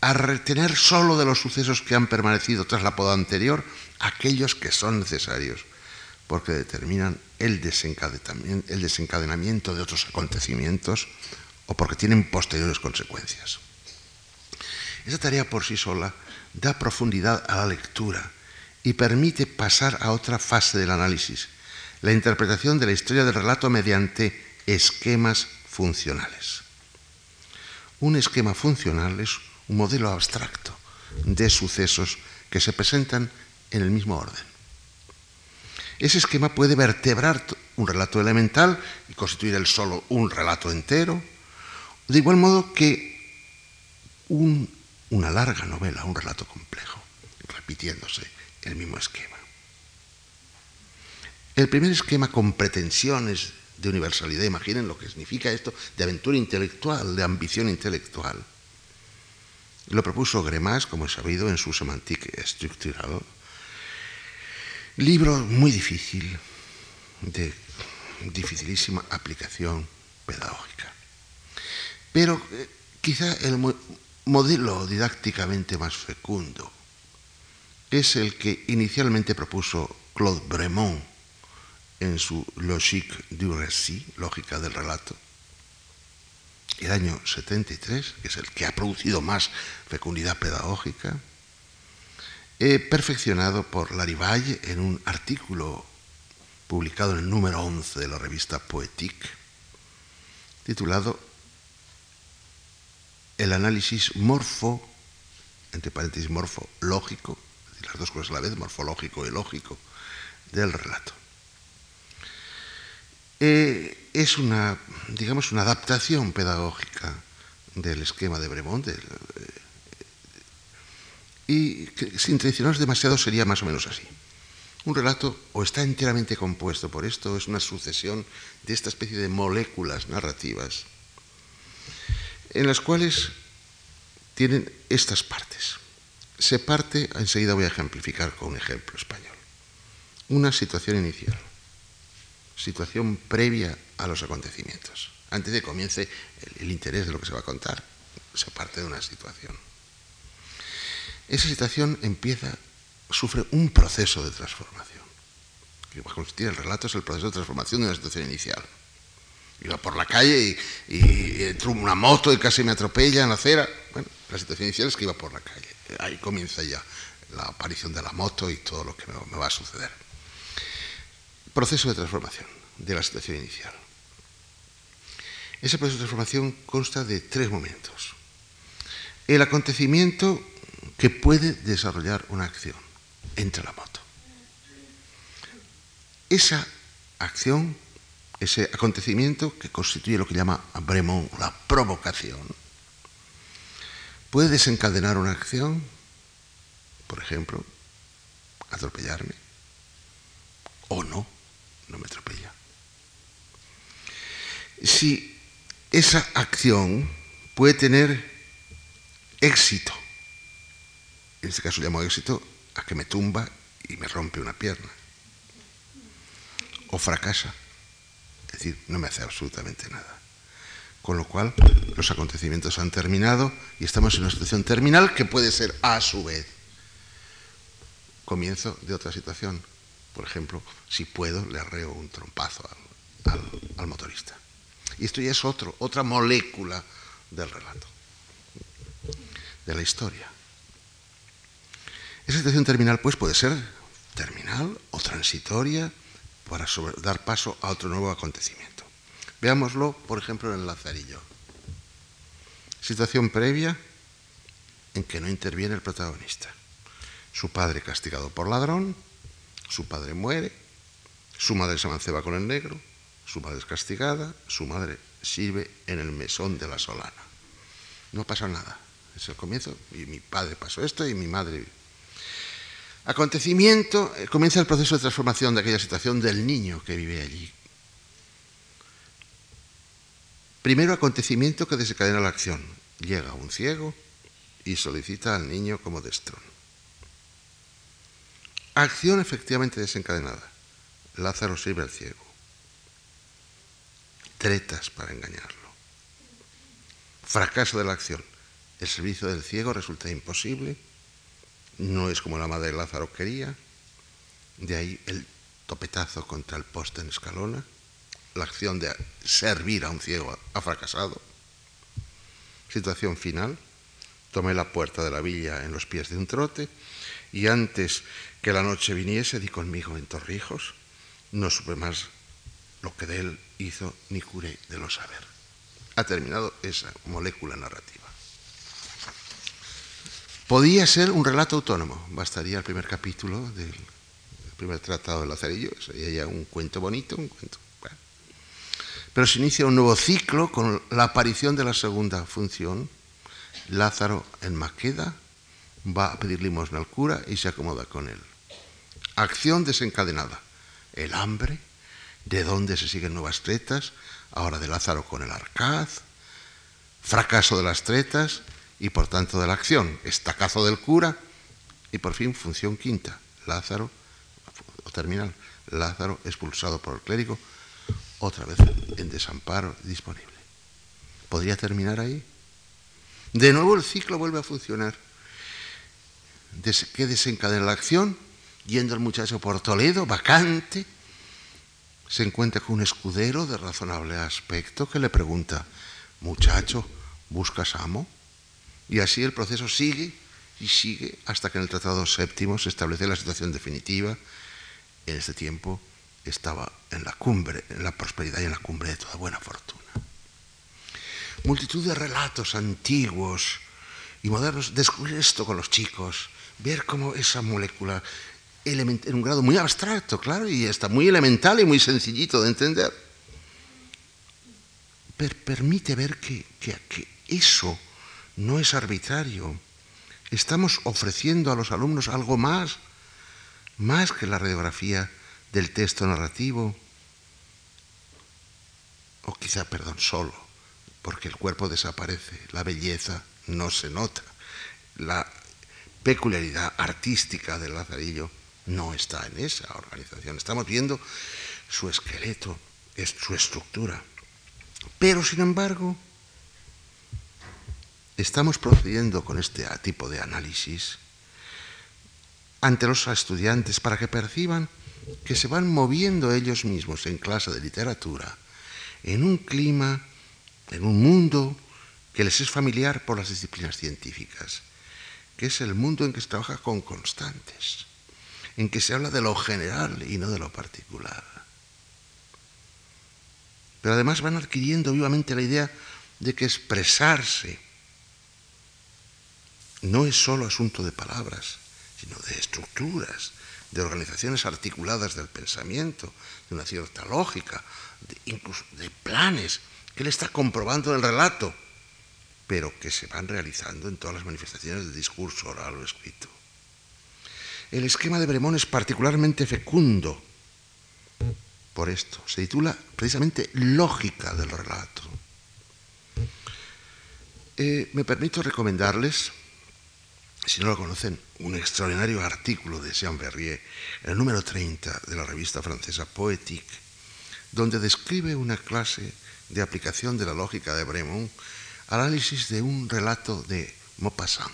a retener solo de los sucesos que han permanecido tras la poda anterior aquellos que son necesarios, porque determinan el desencadenamiento de otros acontecimientos o porque tienen posteriores consecuencias. Esa tarea por sí sola da profundidad a la lectura y permite pasar a otra fase del análisis, la interpretación de la historia del relato mediante esquemas funcionales. Un esquema funcional es un modelo abstracto de sucesos que se presentan en el mismo orden. Ese esquema puede vertebrar un relato elemental y constituir el solo un relato entero, de igual modo que un una larga novela, un relato complejo, repitiéndose el mismo esquema. El primer esquema con pretensiones de universalidad, imaginen lo que significa esto, de aventura intelectual, de ambición intelectual. Lo propuso Gremas, como he sabido, en su Semantique Structural, libro muy difícil, de dificilísima aplicación pedagógica. Pero eh, quizá el modelo didácticamente más fecundo es el que inicialmente propuso Claude Bremont en su Logique du récit, lógica del relato, el año 73, que es el que ha producido más fecundidad pedagógica, perfeccionado por Larivalle en un artículo publicado en el número 11 de la revista Poétique, titulado El análisis morfo, entre paréntesis morfológico, las dos cosas a la vez, morfológico y lógico, del relato. Eh, es una, digamos, una adaptación pedagógica del esquema de Bremont, eh, y sin traicionarnos demasiado sería más o menos así. Un relato o está enteramente compuesto por esto, o es una sucesión de esta especie de moléculas narrativas, en las cuales tienen estas partes. Se parte, enseguida voy a ejemplificar con un ejemplo español, una situación inicial, situación previa a los acontecimientos, antes de que comience el interés de lo que se va a contar, se parte de una situación. Esa situación empieza, sufre un proceso de transformación. Que va a consistir, el relato es el proceso de transformación de una situación inicial. Iba por la calle y, y, entró una moto y casi me atropella en la acera. Bueno, la situación inicial es que iba por la calle. Ahí comienza ya la aparición de la moto y todo lo que me, me va a suceder. Proceso de transformación de la situación inicial. Ese proceso de transformación consta de tres momentos. El acontecimiento que puede desarrollar una acción entre la moto. Esa acción, ese acontecimiento que constituye lo que llama Bremont la provocación, puede desencadenar una acción, por ejemplo, atropellarme, o no, no me atropella. Si esa acción puede tener éxito, en este caso llamo éxito a que me tumba y me rompe una pierna. O fracasa. Es decir, no me hace absolutamente nada. Con lo cual, los acontecimientos han terminado y estamos en una situación terminal que puede ser a su vez comienzo de otra situación. Por ejemplo, si puedo, le arreo un trompazo al, motorista. Y esto ya es otro, otra molécula del relato, de la historia. Esa situación terminal, pues, puede ser terminal o transitoria para dar paso a otro nuevo acontecimiento. Veámoslo, por ejemplo, en el Lazarillo. Situación previa en que no interviene el protagonista. Su padre castigado por ladrón, su padre muere, su madre se manceba con el negro, su madre es castigada, su madre sirve en el mesón de la solana. No pasa nada. Es el comienzo. Y mi padre pasó esto y mi madre acontecimiento, eh, comienza el proceso de transformación de aquella situación del niño que vive allí. Primero acontecimiento que desencadena la acción. Llega un ciego y solicita al niño como destrón. Acción efectivamente desencadenada. Lázaro sirve al ciego. Tretas para engañarlo. Fracaso de la acción. El servicio del ciego resulta imposible no es como la madre Lázaro quería, de ahí el topetazo contra el poste en escalona, la acción de servir a un ciego ha fracasado. Situación final, tomé la puerta de la villa en los pies de un trote y antes que la noche viniese di conmigo en Torrijos, no supe más lo que de él hizo ni curé de lo saber. Ha terminado esa molécula narrativa. Podía ser un relato autónomo, bastaría el primer capítulo del primer tratado de Lazarillo, sería ya un cuento bonito, un cuento. Pero se inicia un nuevo ciclo con la aparición de la segunda función. Lázaro en Maqueda va a pedir limosna al cura y se acomoda con él. Acción desencadenada. El hambre, de dónde se siguen nuevas tretas, ahora de Lázaro con el arcaz, fracaso de las tretas, y por tanto de la acción, estacazo del cura y por fin función quinta, Lázaro, o terminal, Lázaro expulsado por el clérigo, otra vez en desamparo disponible. ¿Podría terminar ahí? De nuevo el ciclo vuelve a funcionar. ¿qué desencadena la acción? Yendo el muchacho por Toledo, vacante, se encuentra con un escudero de razonable aspecto que le pregunta, muchacho, ¿buscas amo? Y así el proceso sigue y sigue hasta que en el Tratado Séptimo se establece la situación definitiva. En este tiempo estaba en la cumbre, en la prosperidad y en la cumbre de toda buena fortuna. Multitud de relatos antiguos y modernos, descubrir esto con los chicos, ver cómo esa molécula en un grado muy abstracto, claro, y está muy elemental y muy sencillito de entender, permite ver que eso no es arbitrario. Estamos ofreciendo a los alumnos algo más, más que la radiografía del texto narrativo, o quizá, perdón, solo, porque el cuerpo desaparece, la belleza no se nota, la peculiaridad artística del Lazarillo no está en esa organización. Estamos viendo su esqueleto, su estructura. Pero, sin embargo, estamos procediendo con este tipo de análisis ante los estudiantes para que perciban que se van moviendo ellos mismos en clase de literatura en un clima, en un mundo que les es familiar por las disciplinas científicas, que es el mundo en que se trabaja con constantes en que se habla de lo general y no de lo particular. Pero además van adquiriendo vivamente la idea de que expresarse no es solo asunto de palabras, sino de estructuras, de organizaciones articuladas del pensamiento, de una cierta lógica, incluso de planes que él está comprobando en el relato, pero que se van realizando en todas las manifestaciones del discurso oral o escrito. El esquema de Bremón es particularmente fecundo por esto. Se titula precisamente Lógica del relato. Eh, me permito recomendarles, si no lo conocen, un extraordinario artículo de Jean Verrier, el número 30 de la revista francesa Poétique, donde describe una clase de aplicación de la lógica de Bremont al análisis de un relato de Maupassant,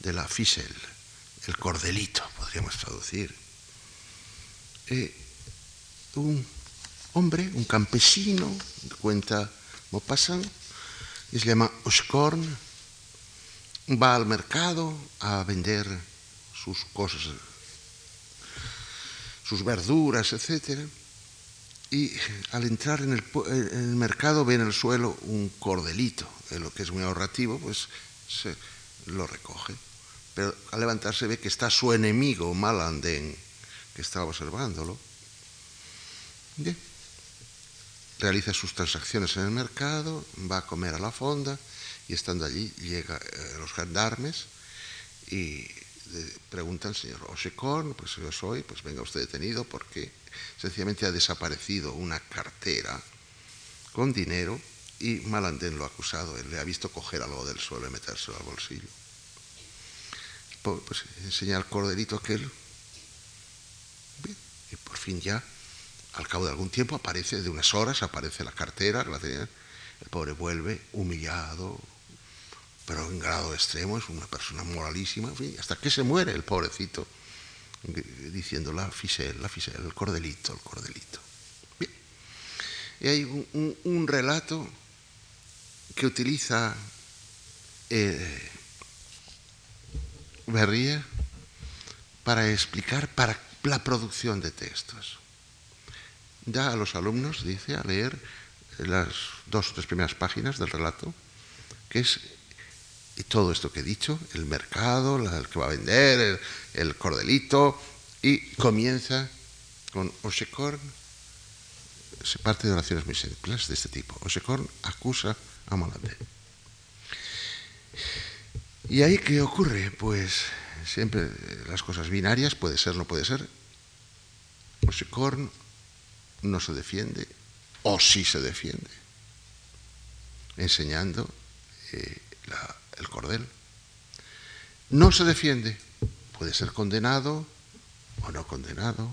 de la Ficelle el cordelito, podríamos traducir. Eh, un hombre, un campesino, cuenta Maupassant, y se llama Oscorn, va al mercado a vender sus cosas, sus verduras, etc. Y al entrar en el, en el, mercado ve en el suelo un cordelito, lo que es muy ahorrativo, pues se lo recoge pero al levantarse ve que está su enemigo Malandén, que está observándolo. Realiza sus transacciones en el mercado, va a comer a la fonda y estando allí llega eh, los gendarmes y preguntan, señor Oshekon, pues yo soy, pues venga usted detenido porque sencillamente ha desaparecido una cartera con dinero y Malandén lo ha acusado, él le ha visto coger algo del suelo y metérselo al bolsillo pues enseña al corderito aquel. y por fin ya, al cabo de algún tiempo, aparece, de unas horas, aparece la cartera, el pobre vuelve humillado, pero en grado extremo, es una persona moralísima, hasta que se muere el pobrecito, diciendo la fisel, la fisel, el cordelito, el cordelito. Y hay un, relato que utiliza eh, Berría para explicar para la producción de textos. Da a los alumnos, dice, a leer las dos o tres primeras páginas del relato, que es todo esto que he dicho, el mercado, el que va a vender, el, cordelito, y comienza con Osecorn, se parte de oraciones muy simples de este tipo. Osecorn acusa a Malandé. ¿Y ahí qué ocurre? Pues siempre las cosas binarias, puede ser, no puede ser. Osecorn no se defiende, o sí se defiende, enseñando eh, el cordel. No se defiende, puede ser condenado o no condenado.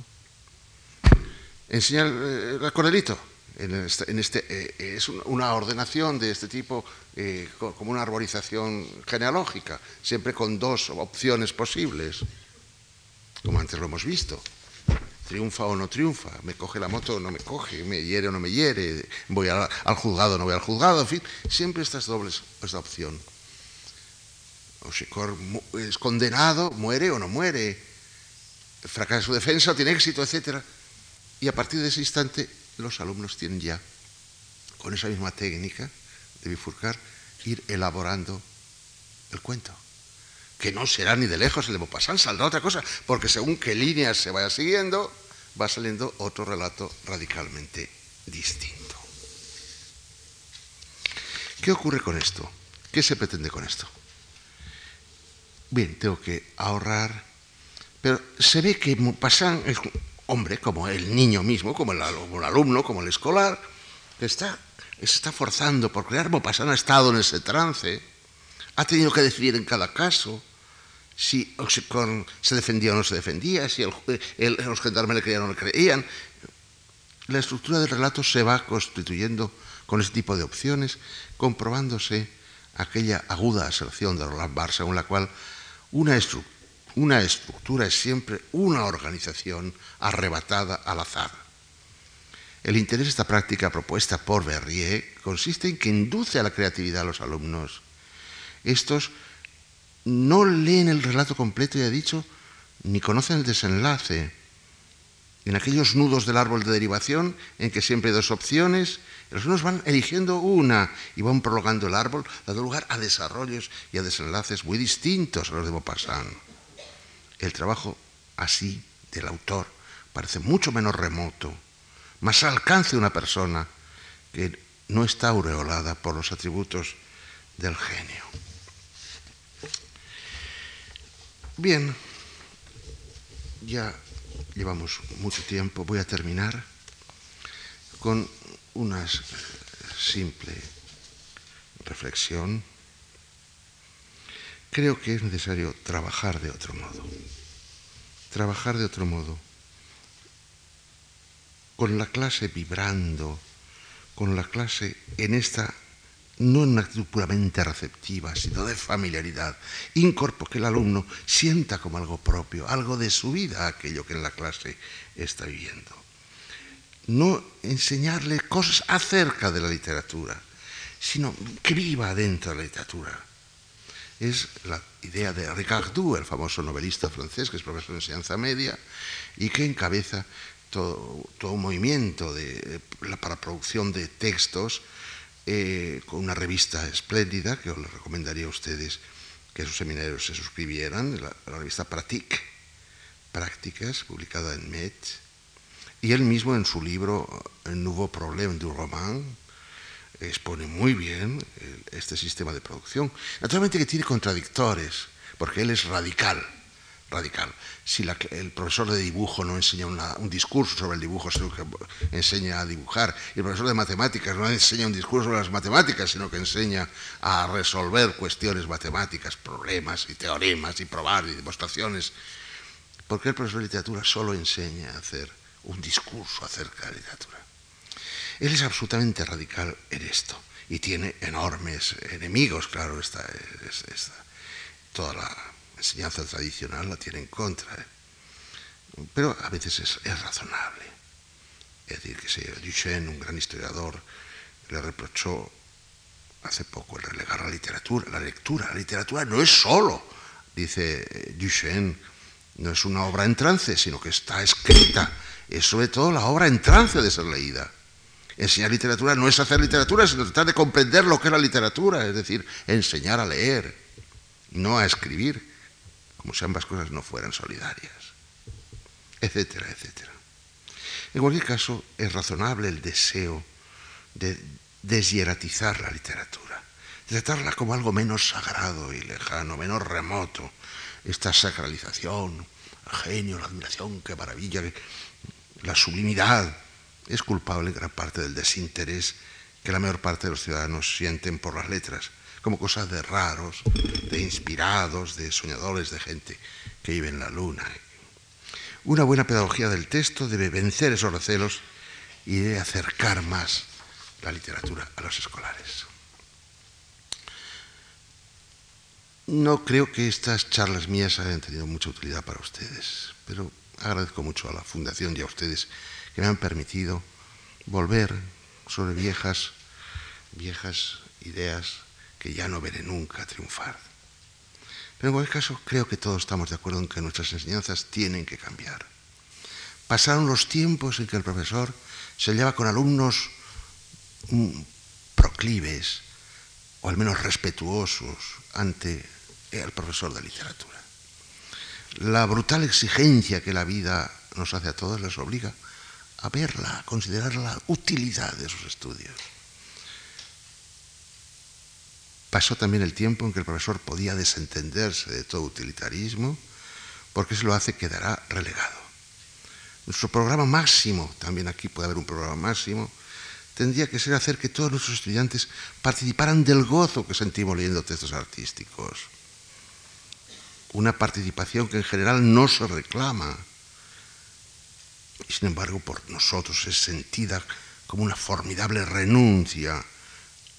Enseña el, cordelito, en este, este eh, es una ordenación de este tipo eh, como una arborización genealógica, siempre con dos opciones posibles, como antes lo hemos visto. Triunfa o no triunfa, me coge la moto o no me coge, me hiere o no me hiere, voy al, juzgado o no voy al juzgado, en fin, siempre estas dobles, esta opción. O es condenado, muere o no muere, fracasa su defensa tiene éxito, etc. Y a partir de ese instante los alumnos tienen ya, con esa misma técnica de bifurcar, ir elaborando el cuento. Que no será ni de lejos el de Maupassant, saldrá otra cosa, porque según qué líneas se vaya siguiendo, va saliendo otro relato radicalmente distinto. ¿Qué ocurre con esto? ¿Qué se pretende con esto? Bien, tengo que ahorrar, pero se ve que Maupassant es hombre, como el niño mismo, como el, alumno, como el escolar, está, se está forzando por crear Maupassant ha estado en ese trance, ha tenido que decidir en cada caso si se defendía o no se defendía, si los gendarmes le creían o no le creían. La estructura del relato se va constituyendo con ese tipo de opciones, comprobándose aquella aguda aserción de Roland Barthes según la cual una una estructura es siempre una organización arrebatada al azar. El interés de esta práctica propuesta por Berrier consiste en que induce a la creatividad a los alumnos. Estos no leen el relato completo, ya he dicho, ni conocen el desenlace. En aquellos nudos del árbol de derivación, en que siempre hay dos opciones, los alumnos van eligiendo una y van prolongando el árbol, dando lugar a desarrollos y a desenlaces muy distintos a los de Maupassant el trabajo así del autor parece mucho menos remoto, más al alcance de una persona que no está aureolada por los atributos del genio. Bien, ya llevamos mucho tiempo, voy a terminar con una simple reflexión creo que es necesario trabajar de otro modo. Trabajar de otro modo. Con la clase vibrando, con la clase en esta, no en una actitud puramente receptiva, sino de familiaridad. Incorpore que el alumno sienta como algo propio, algo de su vida, aquello que en la clase está viviendo. No enseñarle cosas acerca de la literatura, sino que viva dentro de la literatura. Es la idea de Ricardou, el famoso novelista francés que es profesor de enseñanza media y que encabeza todo, un movimiento de, para producción de textos eh, con una revista espléndida que os recomendaría a ustedes que sus seminarios se suscribieran, la, revista Pratique, Prácticas, publicada en Metz, y él mismo en su libro El Nouveau Problème du Roman, expone muy bien este sistema de producción. Naturalmente que tiene contradictores, porque él es radical, radical. Si el profesor de dibujo no enseña un discurso sobre el dibujo, sino que enseña a dibujar, y el profesor de matemáticas no enseña un discurso sobre las matemáticas, sino que enseña a resolver cuestiones matemáticas, problemas y teoremas y probar y demostraciones, ¿por qué el profesor de literatura solo enseña a hacer un discurso acerca de la literatura? Él es absolutamente radical en esto y tiene enormes enemigos, claro, esta, toda la enseñanza tradicional la tiene en contra. ¿eh? Pero a veces es, razonable. Es decir, que Duchenne, un gran historiador, le reprochó hace poco el relegar la literatura, la lectura. La literatura no es solo, dice Duchenne, no es una obra en trance, sino que está escrita. Es sobre todo la obra en trance de ser leída. Enseñar literatura no es hacer literatura, sino tratar de comprender lo que es la literatura, es decir, enseñar a leer, no a escribir, como si ambas cosas no fueran solidarias, etcétera, etcétera. En cualquier caso, es razonable el deseo de deshieratizar la literatura, tratarla como algo menos sagrado y lejano, menos remoto, esta sacralización, genio, la admiración, qué maravilla, la sublimidad es culpable gran parte del desinterés que la mayor parte de los ciudadanos sienten por las letras, como cosas de raros, de inspirados, de soñadores, de gente que vive en la luna. Una buena pedagogía del texto debe vencer esos recelos y de acercar más la literatura a los escolares. No creo que estas charlas mías hayan tenido mucha utilidad para ustedes, pero agradezco mucho a la Fundación y a ustedes que me han permitido volver sobre viejas, viejas ideas que ya no veré nunca triunfar. Pero en cualquier caso, creo que todos estamos de acuerdo en que nuestras enseñanzas tienen que cambiar. Pasaron los tiempos en que el profesor se hallaba con alumnos mm, proclives o al menos respetuosos ante el profesor de literatura. La brutal exigencia que la vida nos hace a todos les obliga a verla, a considerar la utilidad de sus estudios. Pasó también el tiempo en que el profesor podía desentenderse de todo utilitarismo, porque si lo hace quedará relegado. Nuestro programa máximo, también aquí puede haber un programa máximo, tendría que ser hacer que todos nuestros estudiantes participaran del gozo que sentimos leyendo textos artísticos. Una participación que en general no se reclama, y sin embargo por nosotros es sentida como una formidable renuncia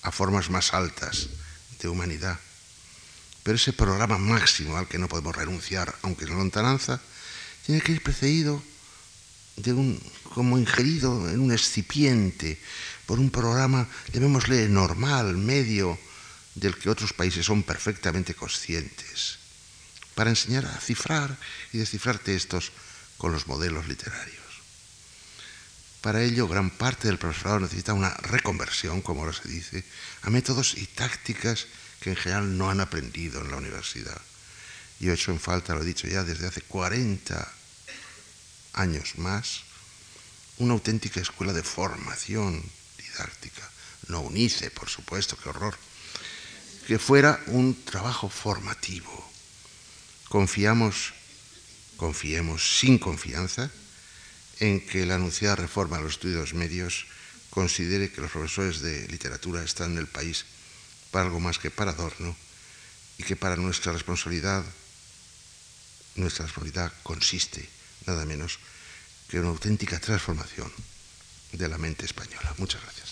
a formas más altas de humanidad. Pero ese programa máximo al que no podemos renunciar, aunque la lontananza, tiene que ir precedido de un, como ingerido en un excipiente por un programa, llamémosle normal, medio, del que otros países son perfectamente conscientes, para enseñar a cifrar y descifrar textos con los modelos literarios. Para ello, gran parte del profesorado necesita una reconversión, como ahora se dice, a métodos y tácticas que en general no han aprendido en la universidad. Yo he hecho en falta, lo he dicho ya, desde hace 40 años más, una auténtica escuela de formación didáctica, no UNICE, por supuesto, qué horror, que fuera un trabajo formativo. Confiamos, confiemos sin confianza, en que la anunciada reforma de los estudios medios considere que los profesores de literatura están en el país para algo más que para adorno y que para nuestra responsabilidad, nuestra responsabilidad consiste nada menos que una auténtica transformación de la mente española. Muchas gracias.